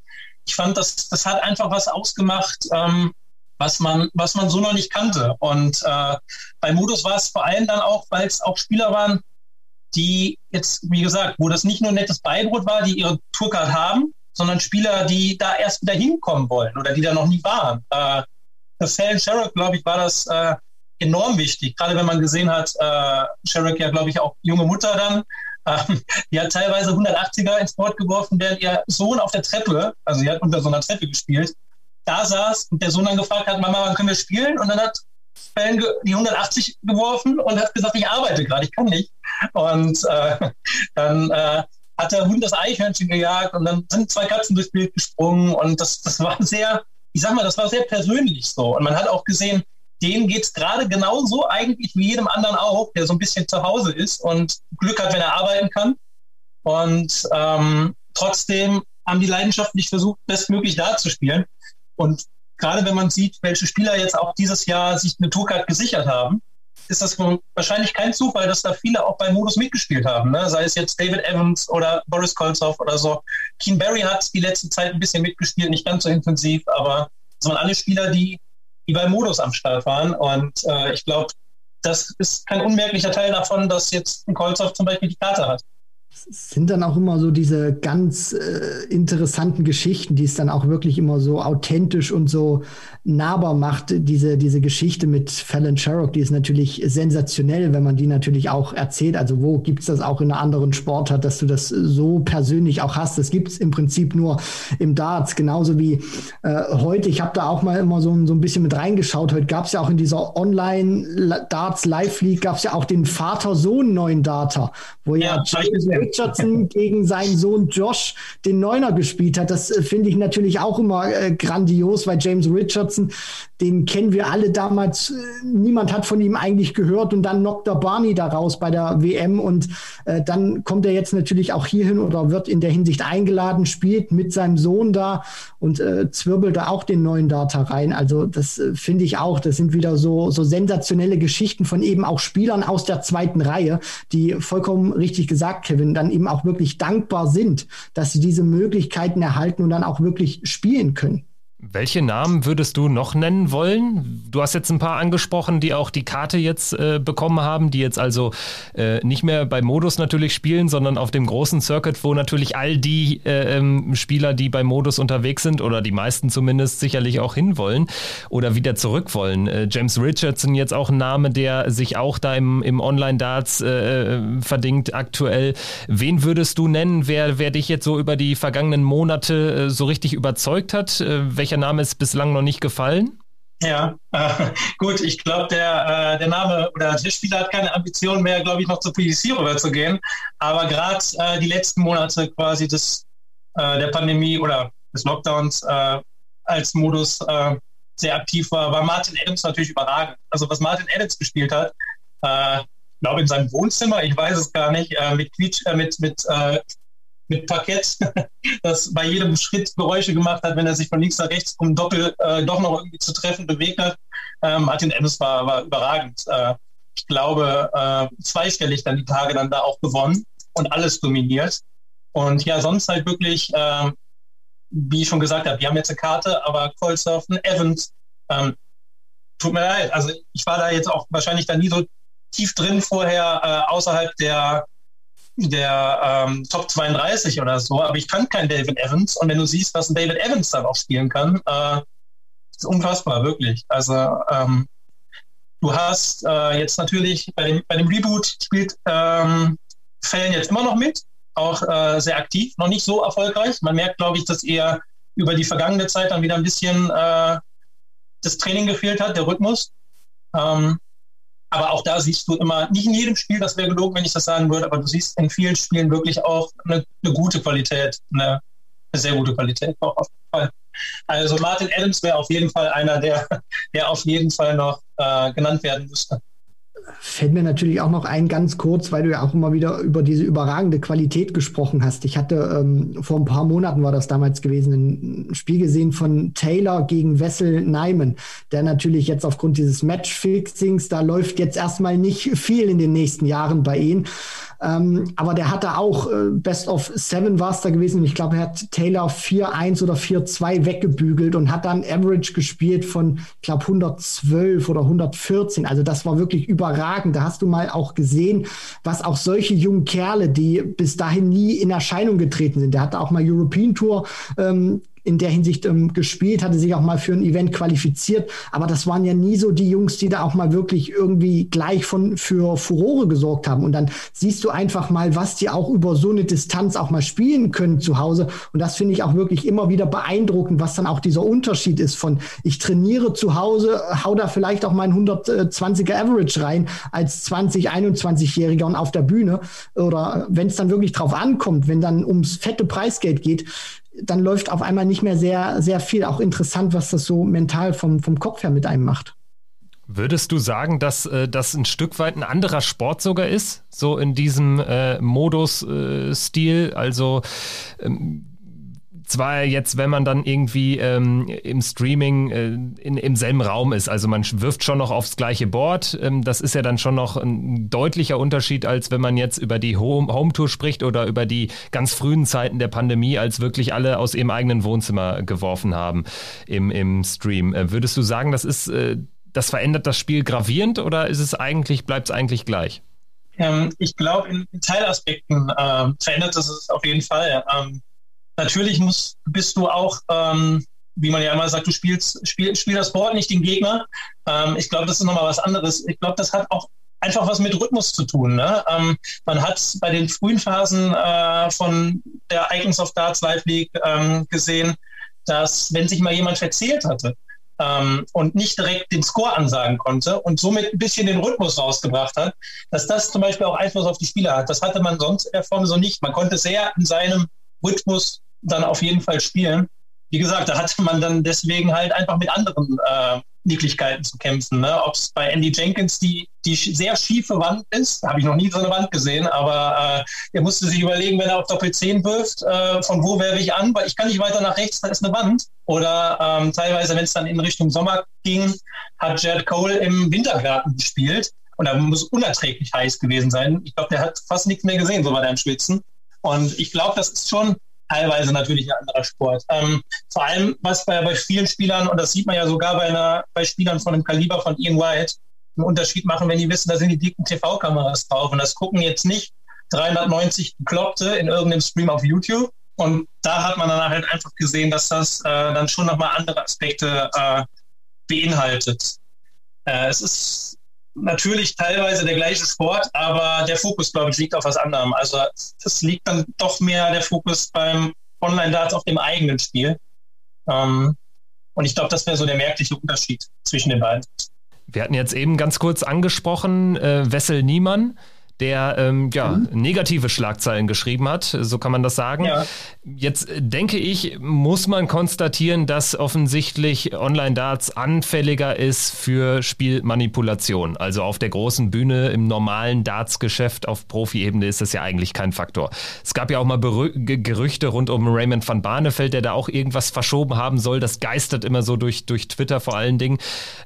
Ich fand, das, das hat einfach was ausgemacht, ähm, was, man, was man so noch nicht kannte. Und äh, bei Modus war es vor allem dann auch, weil es auch Spieler waren, die jetzt, wie gesagt, wo das nicht nur nettes Beibrot war, die ihre Tourcard haben, sondern Spieler, die da erst wieder hinkommen wollen oder die da noch nie waren. Äh, das Fallon Sherrock, glaube ich, war das äh, enorm wichtig. Gerade wenn man gesehen hat, äh, Sherrick ja, glaube ich, auch junge Mutter dann, ähm, die hat teilweise 180er ins Board geworfen, während ihr Sohn auf der Treppe, also sie hat unter so einer Treppe gespielt, da saß und der Sohn dann gefragt hat, Mama, wann können wir spielen? Und dann hat die 180 geworfen und hat gesagt, ich arbeite gerade, ich kann nicht. Und äh, dann äh, hat der Hund das Eichhörnchen gejagt und dann sind zwei Katzen durchs Bild gesprungen und das, das war sehr, ich sag mal, das war sehr persönlich so. Und man hat auch gesehen, denen geht es gerade genauso eigentlich wie jedem anderen auch, der so ein bisschen zu Hause ist und Glück hat, wenn er arbeiten kann. Und ähm, trotzdem haben die leidenschaftlich versucht, bestmöglich darzuspielen. Und gerade wenn man sieht, welche Spieler jetzt auch dieses Jahr sich eine Tourcard gesichert haben, ist das wahrscheinlich kein Zufall, dass da viele auch beim Modus mitgespielt haben. Ne? Sei es jetzt David Evans oder Boris Kolzow oder so. Keen Barry hat die letzte Zeit ein bisschen mitgespielt, nicht ganz so intensiv, aber es waren alle Spieler, die die bei Modus am Start waren. Und äh, ich glaube, das ist kein unmerklicher Teil davon, dass jetzt ein Kolzow zum Beispiel die Karte hat sind dann auch immer so diese ganz äh, interessanten Geschichten, die es dann auch wirklich immer so authentisch und so nahbar macht. Diese, diese Geschichte mit Fallon Sherrock, die ist natürlich sensationell, wenn man die natürlich auch erzählt. Also wo gibt's das auch in einer anderen Sportart, dass du das so persönlich auch hast? Das gibt's im Prinzip nur im Darts, genauso wie äh, heute. Ich habe da auch mal immer so, so ein bisschen mit reingeschaut. Heute gab's ja auch in dieser Online-Darts Live League gab's ja auch den Vater-Sohn neuen Data, wo ja, ja Richardson gegen seinen Sohn Josh den Neuner gespielt hat. Das äh, finde ich natürlich auch immer äh, grandios, weil James Richardson, den kennen wir alle damals, äh, niemand hat von ihm eigentlich gehört und dann knockt der Barney daraus bei der WM und äh, dann kommt er jetzt natürlich auch hierhin oder wird in der Hinsicht eingeladen, spielt mit seinem Sohn da und äh, zwirbelt da auch den neuen Data rein. Also das äh, finde ich auch, das sind wieder so, so sensationelle Geschichten von eben auch Spielern aus der zweiten Reihe, die vollkommen richtig gesagt, Kevin, dann eben auch wirklich dankbar sind, dass sie diese Möglichkeiten erhalten und dann auch wirklich spielen können Welche Namen würdest du noch nennen wollen? Du hast jetzt ein paar angesprochen, die auch die Karte jetzt äh, bekommen haben, die jetzt also äh, nicht mehr bei Modus natürlich spielen, sondern auf dem großen Circuit, wo natürlich all die äh, ähm, Spieler, die bei Modus unterwegs sind oder die meisten zumindest sicherlich auch hinwollen oder wieder zurück wollen. Äh, James Richardson jetzt auch ein Name, der sich auch da im, im Online-Darts äh, äh, verdingt aktuell. Wen würdest du nennen, wer, wer dich jetzt so über die vergangenen Monate so richtig überzeugt hat? welcher Name ist bislang noch nicht gefallen? Ja, äh, gut, ich glaube, der, äh, der Name oder der Spieler hat keine Ambition mehr, glaube ich, noch zur PDC rüber zu gehen. Aber gerade äh, die letzten Monate quasi des, äh, der Pandemie oder des Lockdowns äh, als Modus äh, sehr aktiv war, war Martin Adams natürlich überragend. Also was Martin Adams gespielt hat, ich glaube in seinem Wohnzimmer, ich weiß es gar nicht, mit, Quietsch, mit, mit mit Parkett, das bei jedem Schritt Geräusche gemacht hat, wenn er sich von links nach rechts, um Doppel äh, doch noch irgendwie zu treffen, bewegt hat. Ähm, Martin Ems war, war überragend. Äh, ich glaube, äh, zweistellig dann die Tage dann da auch gewonnen und alles dominiert. Und ja, sonst halt wirklich, äh, wie ich schon gesagt habe, wir haben jetzt eine Karte, aber Colsurfen, Evans, ähm, tut mir leid. Also ich war da jetzt auch wahrscheinlich da nie so tief drin vorher, äh, außerhalb der der ähm, Top 32 oder so, aber ich kann keinen David Evans. Und wenn du siehst, was ein David Evans dann auch spielen kann, äh, ist unfassbar, wirklich. Also ähm, du hast äh, jetzt natürlich bei dem, bei dem Reboot spielt ähm, Fällen jetzt immer noch mit, auch äh, sehr aktiv, noch nicht so erfolgreich. Man merkt, glaube ich, dass er über die vergangene Zeit dann wieder ein bisschen äh, das Training gefehlt hat, der Rhythmus. Ähm, aber auch da siehst du immer, nicht in jedem Spiel, das wäre gelogen, wenn ich das sagen würde, aber du siehst in vielen Spielen wirklich auch eine, eine gute Qualität, eine, eine, sehr gute Qualität auch auf jeden Fall. Also Martin Adams wäre auf jeden Fall einer, der, der auf jeden Fall noch äh, genannt werden müsste fällt mir natürlich auch noch ein ganz kurz, weil du ja auch immer wieder über diese überragende Qualität gesprochen hast. Ich hatte ähm, vor ein paar Monaten war das damals gewesen, ein Spiel gesehen von Taylor gegen Wessel Neiman, der natürlich jetzt aufgrund dieses Matchfixings, da läuft jetzt erstmal nicht viel in den nächsten Jahren bei ihm. Ähm, aber der hatte auch äh, Best of Seven war es da gewesen. Ich glaube, er hat Taylor 4-1 oder 4-2 weggebügelt und hat dann Average gespielt von, ich glaube, 112 oder 114. Also das war wirklich überragend. Da hast du mal auch gesehen, was auch solche jungen Kerle, die bis dahin nie in Erscheinung getreten sind. Der hatte auch mal European Tour ähm, in der Hinsicht ähm, gespielt, hatte sich auch mal für ein Event qualifiziert. Aber das waren ja nie so die Jungs, die da auch mal wirklich irgendwie gleich von für Furore gesorgt haben. Und dann siehst du einfach mal, was die auch über so eine Distanz auch mal spielen können zu Hause. Und das finde ich auch wirklich immer wieder beeindruckend, was dann auch dieser Unterschied ist von ich trainiere zu Hause, hau da vielleicht auch mein 120er Average rein als 20, 21-Jähriger und auf der Bühne. Oder wenn es dann wirklich drauf ankommt, wenn dann ums fette Preisgeld geht, dann läuft auf einmal nicht mehr sehr, sehr viel. Auch interessant, was das so mental vom, vom Kopf her mit einem macht. Würdest du sagen, dass äh, das ein Stück weit ein anderer Sport sogar ist? So in diesem äh, Modus-Stil? Äh, also ähm, zwar jetzt, wenn man dann irgendwie ähm, im Streaming äh, in, im selben Raum ist, also man wirft schon noch aufs gleiche Board, ähm, das ist ja dann schon noch ein deutlicher Unterschied, als wenn man jetzt über die Home, Home Tour spricht oder über die ganz frühen Zeiten der Pandemie, als wirklich alle aus ihrem eigenen Wohnzimmer geworfen haben im, im Stream. Äh, würdest du sagen, das ist, äh, das verändert das Spiel gravierend oder ist es eigentlich, bleibt es eigentlich gleich? Ähm, ich glaube, in, Teilaspekten äh, verändert es auf jeden Fall. Natürlich musst, bist du auch, ähm, wie man ja immer sagt, du spielst spiel, spiel das Board, nicht den Gegner. Ähm, ich glaube, das ist nochmal was anderes. Ich glaube, das hat auch einfach was mit Rhythmus zu tun. Ne? Ähm, man hat bei den frühen Phasen äh, von der Icons of Darts Live League ähm, gesehen, dass wenn sich mal jemand verzählt hatte, ähm, und nicht direkt den Score ansagen konnte und somit ein bisschen den Rhythmus rausgebracht hat, dass das zum Beispiel auch Einfluss auf die Spieler hat. Das hatte man sonst in der Form so nicht. Man konnte sehr in seinem Rhythmus dann auf jeden Fall spielen. Wie gesagt, da hatte man dann deswegen halt einfach mit anderen äh, Niedlichkeiten zu kämpfen. Ne? Ob es bei Andy Jenkins die, die sehr schiefe Wand ist, habe ich noch nie so eine Wand gesehen, aber äh, er musste sich überlegen, wenn er auf Doppel 10 wirft, äh, von wo werfe ich an, weil ich kann nicht weiter nach rechts, da ist eine Wand. Oder ähm, teilweise, wenn es dann in Richtung Sommer ging, hat Jared Cole im Wintergarten gespielt und da muss unerträglich heiß gewesen sein. Ich glaube, der hat fast nichts mehr gesehen, so der im Schwitzen. Und ich glaube, das ist schon teilweise natürlich ein anderer Sport. Ähm, vor allem, was bei, bei vielen Spielern, und das sieht man ja sogar bei, einer, bei Spielern von dem Kaliber von Ian White, einen Unterschied machen, wenn die wissen, da sind die dicken TV-Kameras drauf. Und das gucken jetzt nicht 390 Bekloppte in irgendeinem Stream auf YouTube. Und da hat man dann halt einfach gesehen, dass das äh, dann schon nochmal andere Aspekte äh, beinhaltet. Äh, es ist natürlich teilweise der gleiche Sport, aber der Fokus, glaube ich, liegt auf was anderem. Also es liegt dann doch mehr der Fokus beim Online-Darts auf dem eigenen Spiel. Ähm, und ich glaube, das wäre so der merkliche Unterschied zwischen den beiden. Wir hatten jetzt eben ganz kurz angesprochen, äh, Wessel Niemann der ähm, ja, mhm. negative Schlagzeilen geschrieben hat, so kann man das sagen. Ja. Jetzt denke ich, muss man konstatieren, dass offensichtlich Online-Darts anfälliger ist für Spielmanipulation. Also auf der großen Bühne im normalen Darts-Geschäft auf Profi-Ebene ist das ja eigentlich kein Faktor. Es gab ja auch mal Berü Gerüchte rund um Raymond van Barneveld, der da auch irgendwas verschoben haben soll. Das geistert immer so durch, durch Twitter vor allen Dingen.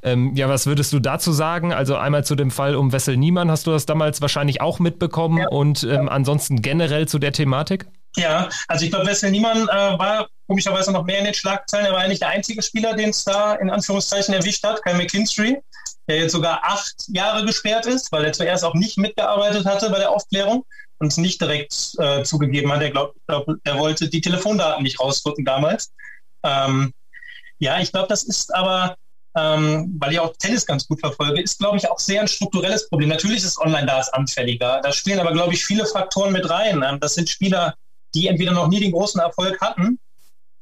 Ähm, ja, was würdest du dazu sagen? Also einmal zu dem Fall um Wessel Niemann hast du das damals wahrscheinlich auch mitbekommen ja. und ähm, ansonsten generell zu der Thematik? Ja, also ich glaube, Wesley Niemann äh, war komischerweise noch mehr in den Schlagzeilen. Er war eigentlich der einzige Spieler, den es da in Anführungszeichen erwischt hat, Kyle McKinstry, der jetzt sogar acht Jahre gesperrt ist, weil er zuerst auch nicht mitgearbeitet hatte bei der Aufklärung und es nicht direkt äh, zugegeben hat. Er glaubt, glaub, er wollte die Telefondaten nicht rausdrücken damals. Ähm, ja, ich glaube, das ist aber ähm, weil ich auch Tennis ganz gut verfolge, ist, glaube ich, auch sehr ein strukturelles Problem. Natürlich ist Online-Darts anfälliger. Da spielen aber, glaube ich, viele Faktoren mit rein. Ähm, das sind Spieler, die entweder noch nie den großen Erfolg hatten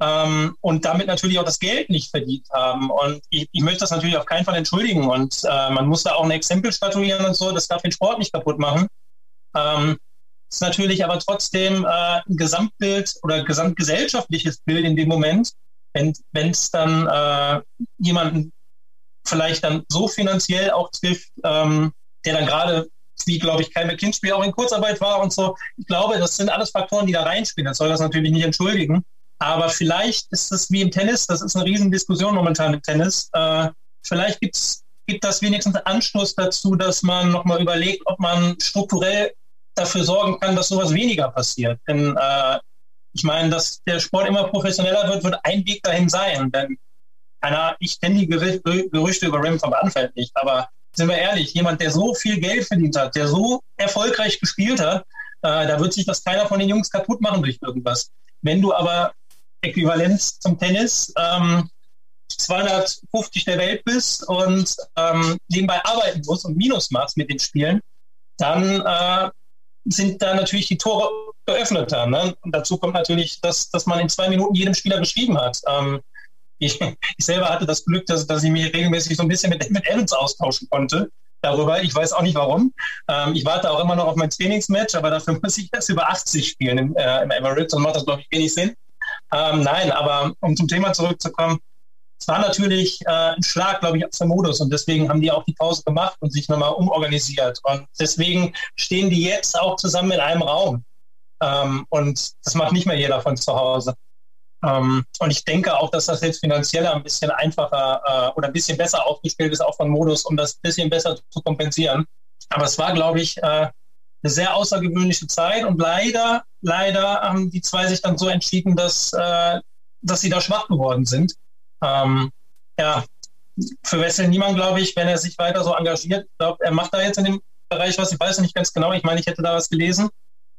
ähm, und damit natürlich auch das Geld nicht verdient haben. Und ich, ich möchte das natürlich auf keinen Fall entschuldigen. Und äh, man muss da auch ein Exempel statuieren und so. Das darf den Sport nicht kaputt machen. Ähm, ist natürlich aber trotzdem äh, ein Gesamtbild oder gesamtgesellschaftliches Bild in dem Moment, wenn es dann äh, jemanden vielleicht dann so finanziell auch trifft, ähm, der dann gerade, wie glaube ich, kein McKinstry auch in Kurzarbeit war und so. Ich glaube, das sind alles Faktoren, die da reinspielen. Das soll das natürlich nicht entschuldigen. Aber vielleicht ist es wie im Tennis, das ist eine Riesendiskussion momentan im Tennis. Äh, vielleicht gibt's, gibt das wenigstens Anstoß dazu, dass man nochmal überlegt, ob man strukturell dafür sorgen kann, dass sowas weniger passiert. Denn äh, ich meine, dass der Sport immer professioneller wird, wird ein Weg dahin sein. Denn keiner, ich kenne die Gerüchte über Ram vom Anfeld nicht, aber sind wir ehrlich, jemand, der so viel Geld verdient hat, der so erfolgreich gespielt hat, äh, da wird sich das keiner von den Jungs kaputt machen durch irgendwas. Wenn du aber Äquivalenz zum Tennis ähm, 250 der Welt bist und ähm, nebenbei arbeiten musst und Minus machst mit den Spielen, dann äh, sind da natürlich die Tore geöffneter. Ne? Und dazu kommt natürlich, dass, dass man in zwei Minuten jedem Spieler geschrieben hat. Ähm, ich, ich selber hatte das Glück, dass, dass ich mich regelmäßig so ein bisschen mit, mit Evans austauschen konnte darüber. Ich weiß auch nicht warum. Ähm, ich warte auch immer noch auf mein Trainingsmatch, aber dafür muss ich erst über 80 spielen im, äh, im Emirates und macht das, glaube ich, wenig Sinn. Ähm, nein, aber um zum Thema zurückzukommen, es war natürlich äh, ein Schlag, glaube ich, auf den Modus und deswegen haben die auch die Pause gemacht und sich nochmal umorganisiert. Und deswegen stehen die jetzt auch zusammen in einem Raum. Ähm, und das macht nicht mehr jeder von zu Hause. Ähm, und ich denke auch, dass das jetzt finanziell ein bisschen einfacher äh, oder ein bisschen besser aufgestellt ist, auch von Modus, um das ein bisschen besser zu kompensieren. Aber es war, glaube ich, äh, eine sehr außergewöhnliche Zeit und leider, leider haben die zwei sich dann so entschieden, dass, äh, dass sie da schwach geworden sind. Ähm, ja, für Wessel niemand, glaube ich, wenn er sich weiter so engagiert, glaube er macht da jetzt in dem Bereich was, ich weiß nicht ganz genau, ich meine, ich hätte da was gelesen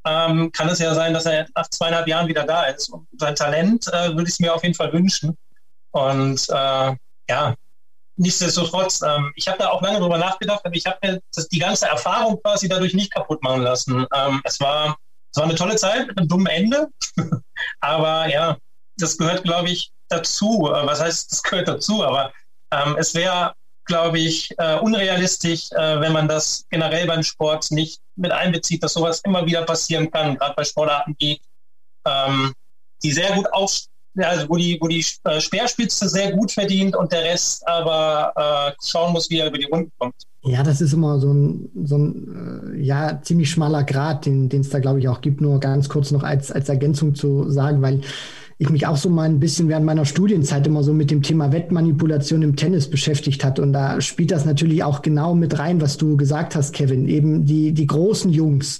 ähm, kann es ja sein, dass er nach zweieinhalb Jahren wieder da ist. Und sein Talent äh, würde ich mir auf jeden Fall wünschen. Und äh, ja, nichtsdestotrotz, ähm, ich habe da auch lange drüber nachgedacht, aber ich habe mir das, die ganze Erfahrung quasi dadurch nicht kaputt machen lassen. Ähm, es, war, es war eine tolle Zeit mit einem dummen Ende, aber ja, das gehört, glaube ich, dazu. Äh, was heißt, das gehört dazu? Aber ähm, es wäre glaube ich, äh, unrealistisch, äh, wenn man das generell beim Sport nicht mit einbezieht, dass sowas immer wieder passieren kann, gerade bei Sportarten, die, ähm, die sehr gut auf, also wo die, wo die äh, Speerspitze sehr gut verdient und der Rest aber äh, schauen muss, wie er über die Runden kommt. Ja, das ist immer so ein, so ein äh, ja, ziemlich schmaler Grad, den es da, glaube ich, auch gibt. Nur ganz kurz noch als, als Ergänzung zu sagen, weil ich mich auch so mal ein bisschen während meiner Studienzeit immer so mit dem Thema Wettmanipulation im Tennis beschäftigt hat. Und da spielt das natürlich auch genau mit rein, was du gesagt hast, Kevin. Eben die, die großen Jungs.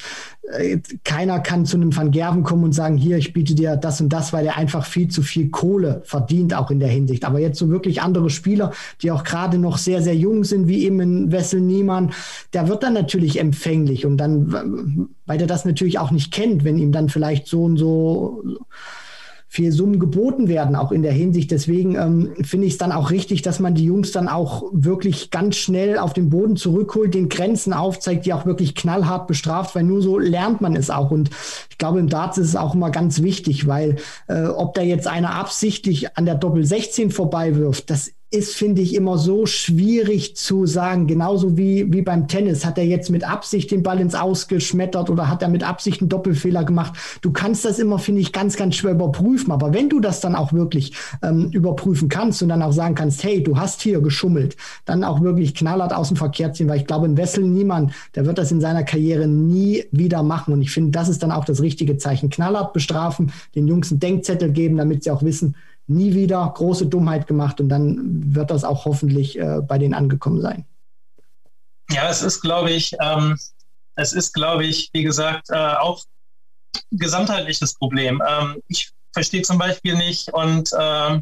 Äh, keiner kann zu einem Van Gerven kommen und sagen, hier, ich biete dir das und das, weil er einfach viel zu viel Kohle verdient, auch in der Hinsicht. Aber jetzt so wirklich andere Spieler, die auch gerade noch sehr, sehr jung sind, wie eben Wessel Niemann, der wird dann natürlich empfänglich. Und dann, weil er das natürlich auch nicht kennt, wenn ihm dann vielleicht so und so viel Summen geboten werden, auch in der Hinsicht. Deswegen ähm, finde ich es dann auch richtig, dass man die Jungs dann auch wirklich ganz schnell auf den Boden zurückholt, den Grenzen aufzeigt, die auch wirklich knallhart bestraft, weil nur so lernt man es auch. Und ich glaube, im Darts ist es auch immer ganz wichtig, weil äh, ob da jetzt einer absichtlich an der Doppel 16 vorbei wirft, das ist, finde ich, immer so schwierig zu sagen. Genauso wie, wie beim Tennis. Hat er jetzt mit Absicht den Ball ins Ausgeschmettert oder hat er mit Absicht einen Doppelfehler gemacht? Du kannst das immer, finde ich, ganz, ganz schwer überprüfen. Aber wenn du das dann auch wirklich ähm, überprüfen kannst und dann auch sagen kannst, hey, du hast hier geschummelt, dann auch wirklich knallhart aus dem Verkehr ziehen, weil ich glaube, ein Wessel niemand, der wird das in seiner Karriere nie wieder machen. Und ich finde, das ist dann auch das richtige Zeichen. Knallhart bestrafen, den Jungs einen Denkzettel geben, damit sie auch wissen, nie wieder große Dummheit gemacht und dann wird das auch hoffentlich äh, bei denen angekommen sein. Ja, es ist, glaube ich, ähm, es ist, glaube ich, wie gesagt, äh, auch gesamtheitliches Problem. Ähm, ich verstehe zum Beispiel nicht und äh,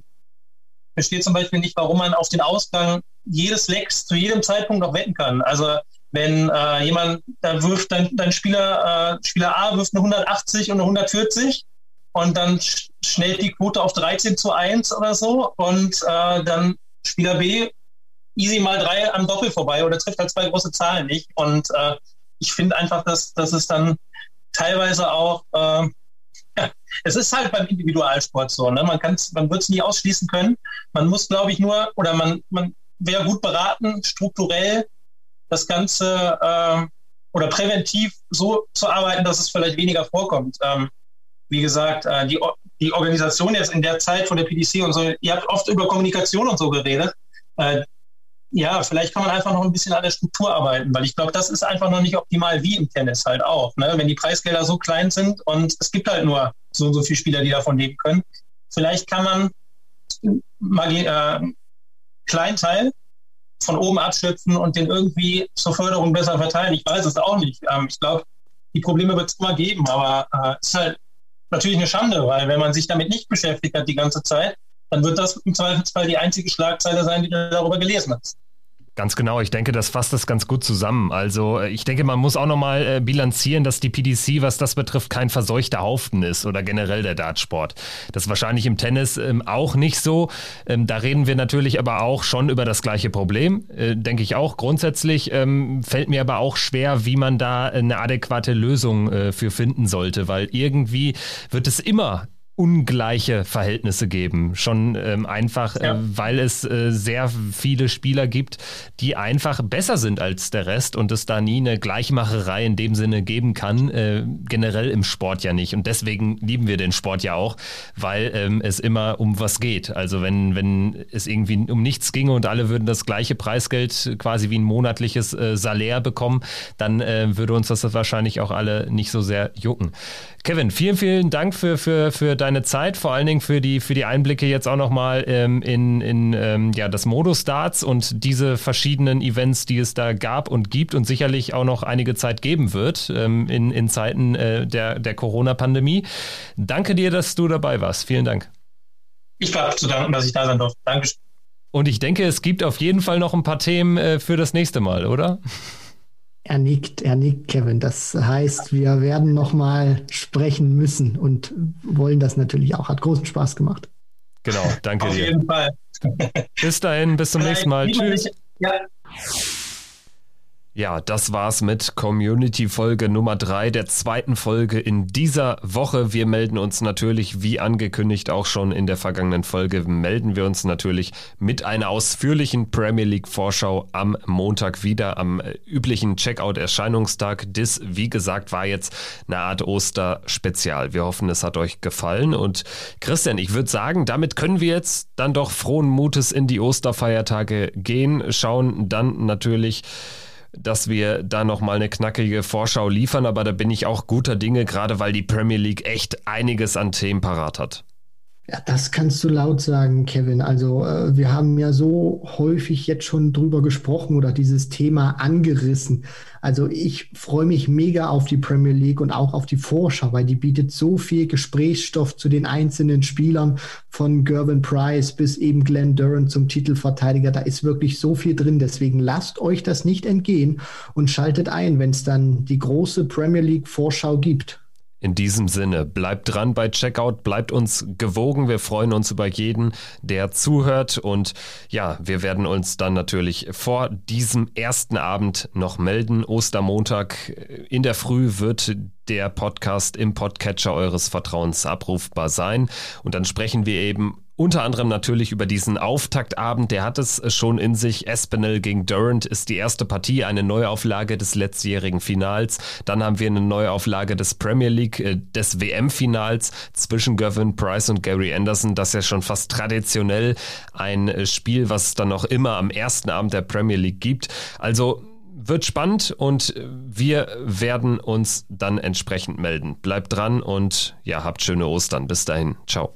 verstehe zum Beispiel nicht, warum man auf den Ausgang jedes Lecks zu jedem Zeitpunkt noch wetten kann. Also wenn äh, jemand, da wirft dein, dein Spieler, äh, Spieler A wirft eine 180 und eine 140 und dann schnellt die Quote auf 13 zu 1 oder so und äh, dann Spieler B easy mal drei am Doppel vorbei oder trifft halt zwei große Zahlen nicht. Und äh, ich finde einfach, dass, dass es dann teilweise auch, äh, ja, es ist halt beim Individualsport so, ne? man, man wird es nie ausschließen können. Man muss, glaube ich, nur, oder man, man wäre gut beraten, strukturell das Ganze äh, oder präventiv so zu arbeiten, dass es vielleicht weniger vorkommt. Ähm, wie gesagt, äh, die, die Organisation jetzt in der Zeit von der PDC und so, ihr habt oft über Kommunikation und so geredet. Äh, ja, vielleicht kann man einfach noch ein bisschen an der Struktur arbeiten, weil ich glaube, das ist einfach noch nicht optimal wie im Tennis halt auch. Ne? Wenn die Preisgelder so klein sind und es gibt halt nur so und so viele Spieler, die davon leben können. Vielleicht kann man mal äh, kleinen Teil von oben abschöpfen und den irgendwie zur Förderung besser verteilen. Ich weiß es auch nicht. Ähm, ich glaube, die Probleme wird es immer geben, aber äh, es ist halt natürlich eine Schande, weil wenn man sich damit nicht beschäftigt hat die ganze Zeit, dann wird das im Zweifelsfall die einzige Schlagzeile sein, die du darüber gelesen hast. Ganz genau, ich denke, das fasst das ganz gut zusammen. Also äh, ich denke, man muss auch nochmal äh, bilanzieren, dass die PDC, was das betrifft, kein verseuchter Haufen ist oder generell der Dartsport. Das ist wahrscheinlich im Tennis ähm, auch nicht so. Ähm, da reden wir natürlich aber auch schon über das gleiche Problem, äh, denke ich auch. Grundsätzlich ähm, fällt mir aber auch schwer, wie man da eine adäquate Lösung äh, für finden sollte, weil irgendwie wird es immer ungleiche Verhältnisse geben. Schon ähm, einfach, äh, ja. äh, weil es äh, sehr viele Spieler gibt, die einfach besser sind als der Rest und es da nie eine Gleichmacherei in dem Sinne geben kann. Äh, generell im Sport ja nicht. Und deswegen lieben wir den Sport ja auch, weil ähm, es immer um was geht. Also wenn, wenn es irgendwie um nichts ginge und alle würden das gleiche Preisgeld quasi wie ein monatliches äh, Salär bekommen, dann äh, würde uns das wahrscheinlich auch alle nicht so sehr jucken. Kevin, vielen, vielen Dank für, für, für deine Zeit, vor allen Dingen für die, für die Einblicke jetzt auch nochmal ähm, in, in ähm, ja, das Modus Darts und diese verschiedenen Events, die es da gab und gibt und sicherlich auch noch einige Zeit geben wird ähm, in, in Zeiten äh, der, der Corona-Pandemie. Danke dir, dass du dabei warst. Vielen Dank. Ich habe zu danken, dass ich da sein durfte. Dankeschön. Und ich denke, es gibt auf jeden Fall noch ein paar Themen äh, für das nächste Mal, oder? Er nickt, er nickt, Kevin. Das heißt, wir werden nochmal sprechen müssen und wollen das natürlich auch. Hat großen Spaß gemacht. Genau, danke Auf dir. Auf jeden Fall. Bis dahin, bis zum nächsten Mal. Tschüss. Ja. Ja, das war's mit Community Folge Nummer drei der zweiten Folge in dieser Woche. Wir melden uns natürlich, wie angekündigt auch schon in der vergangenen Folge, melden wir uns natürlich mit einer ausführlichen Premier League Vorschau am Montag wieder am äh, üblichen Checkout-Erscheinungstag. Das, wie gesagt, war jetzt eine Art Oster-Spezial. Wir hoffen, es hat euch gefallen. Und Christian, ich würde sagen, damit können wir jetzt dann doch frohen Mutes in die Osterfeiertage gehen. Schauen dann natürlich dass wir da nochmal eine knackige Vorschau liefern, aber da bin ich auch guter Dinge, gerade weil die Premier League echt einiges an Themen parat hat. Ja, das kannst du laut sagen, Kevin. Also äh, wir haben ja so häufig jetzt schon drüber gesprochen oder dieses Thema angerissen. Also ich freue mich mega auf die Premier League und auch auf die Vorschau, weil die bietet so viel Gesprächsstoff zu den einzelnen Spielern von Gervin Price bis eben Glenn Durant zum Titelverteidiger. Da ist wirklich so viel drin. Deswegen lasst euch das nicht entgehen und schaltet ein, wenn es dann die große Premier League Vorschau gibt. In diesem Sinne, bleibt dran bei Checkout, bleibt uns gewogen. Wir freuen uns über jeden, der zuhört. Und ja, wir werden uns dann natürlich vor diesem ersten Abend noch melden. Ostermontag in der Früh wird der Podcast im Podcatcher eures Vertrauens abrufbar sein. Und dann sprechen wir eben unter anderem natürlich über diesen Auftaktabend, der hat es schon in sich. Espinel gegen Durant ist die erste Partie, eine Neuauflage des letztjährigen Finals. Dann haben wir eine Neuauflage des Premier League, äh, des WM-Finals zwischen Gavin Price und Gary Anderson. Das ist ja schon fast traditionell ein äh, Spiel, was es dann noch immer am ersten Abend der Premier League gibt. Also wird spannend und wir werden uns dann entsprechend melden. Bleibt dran und ja, habt schöne Ostern. Bis dahin. Ciao.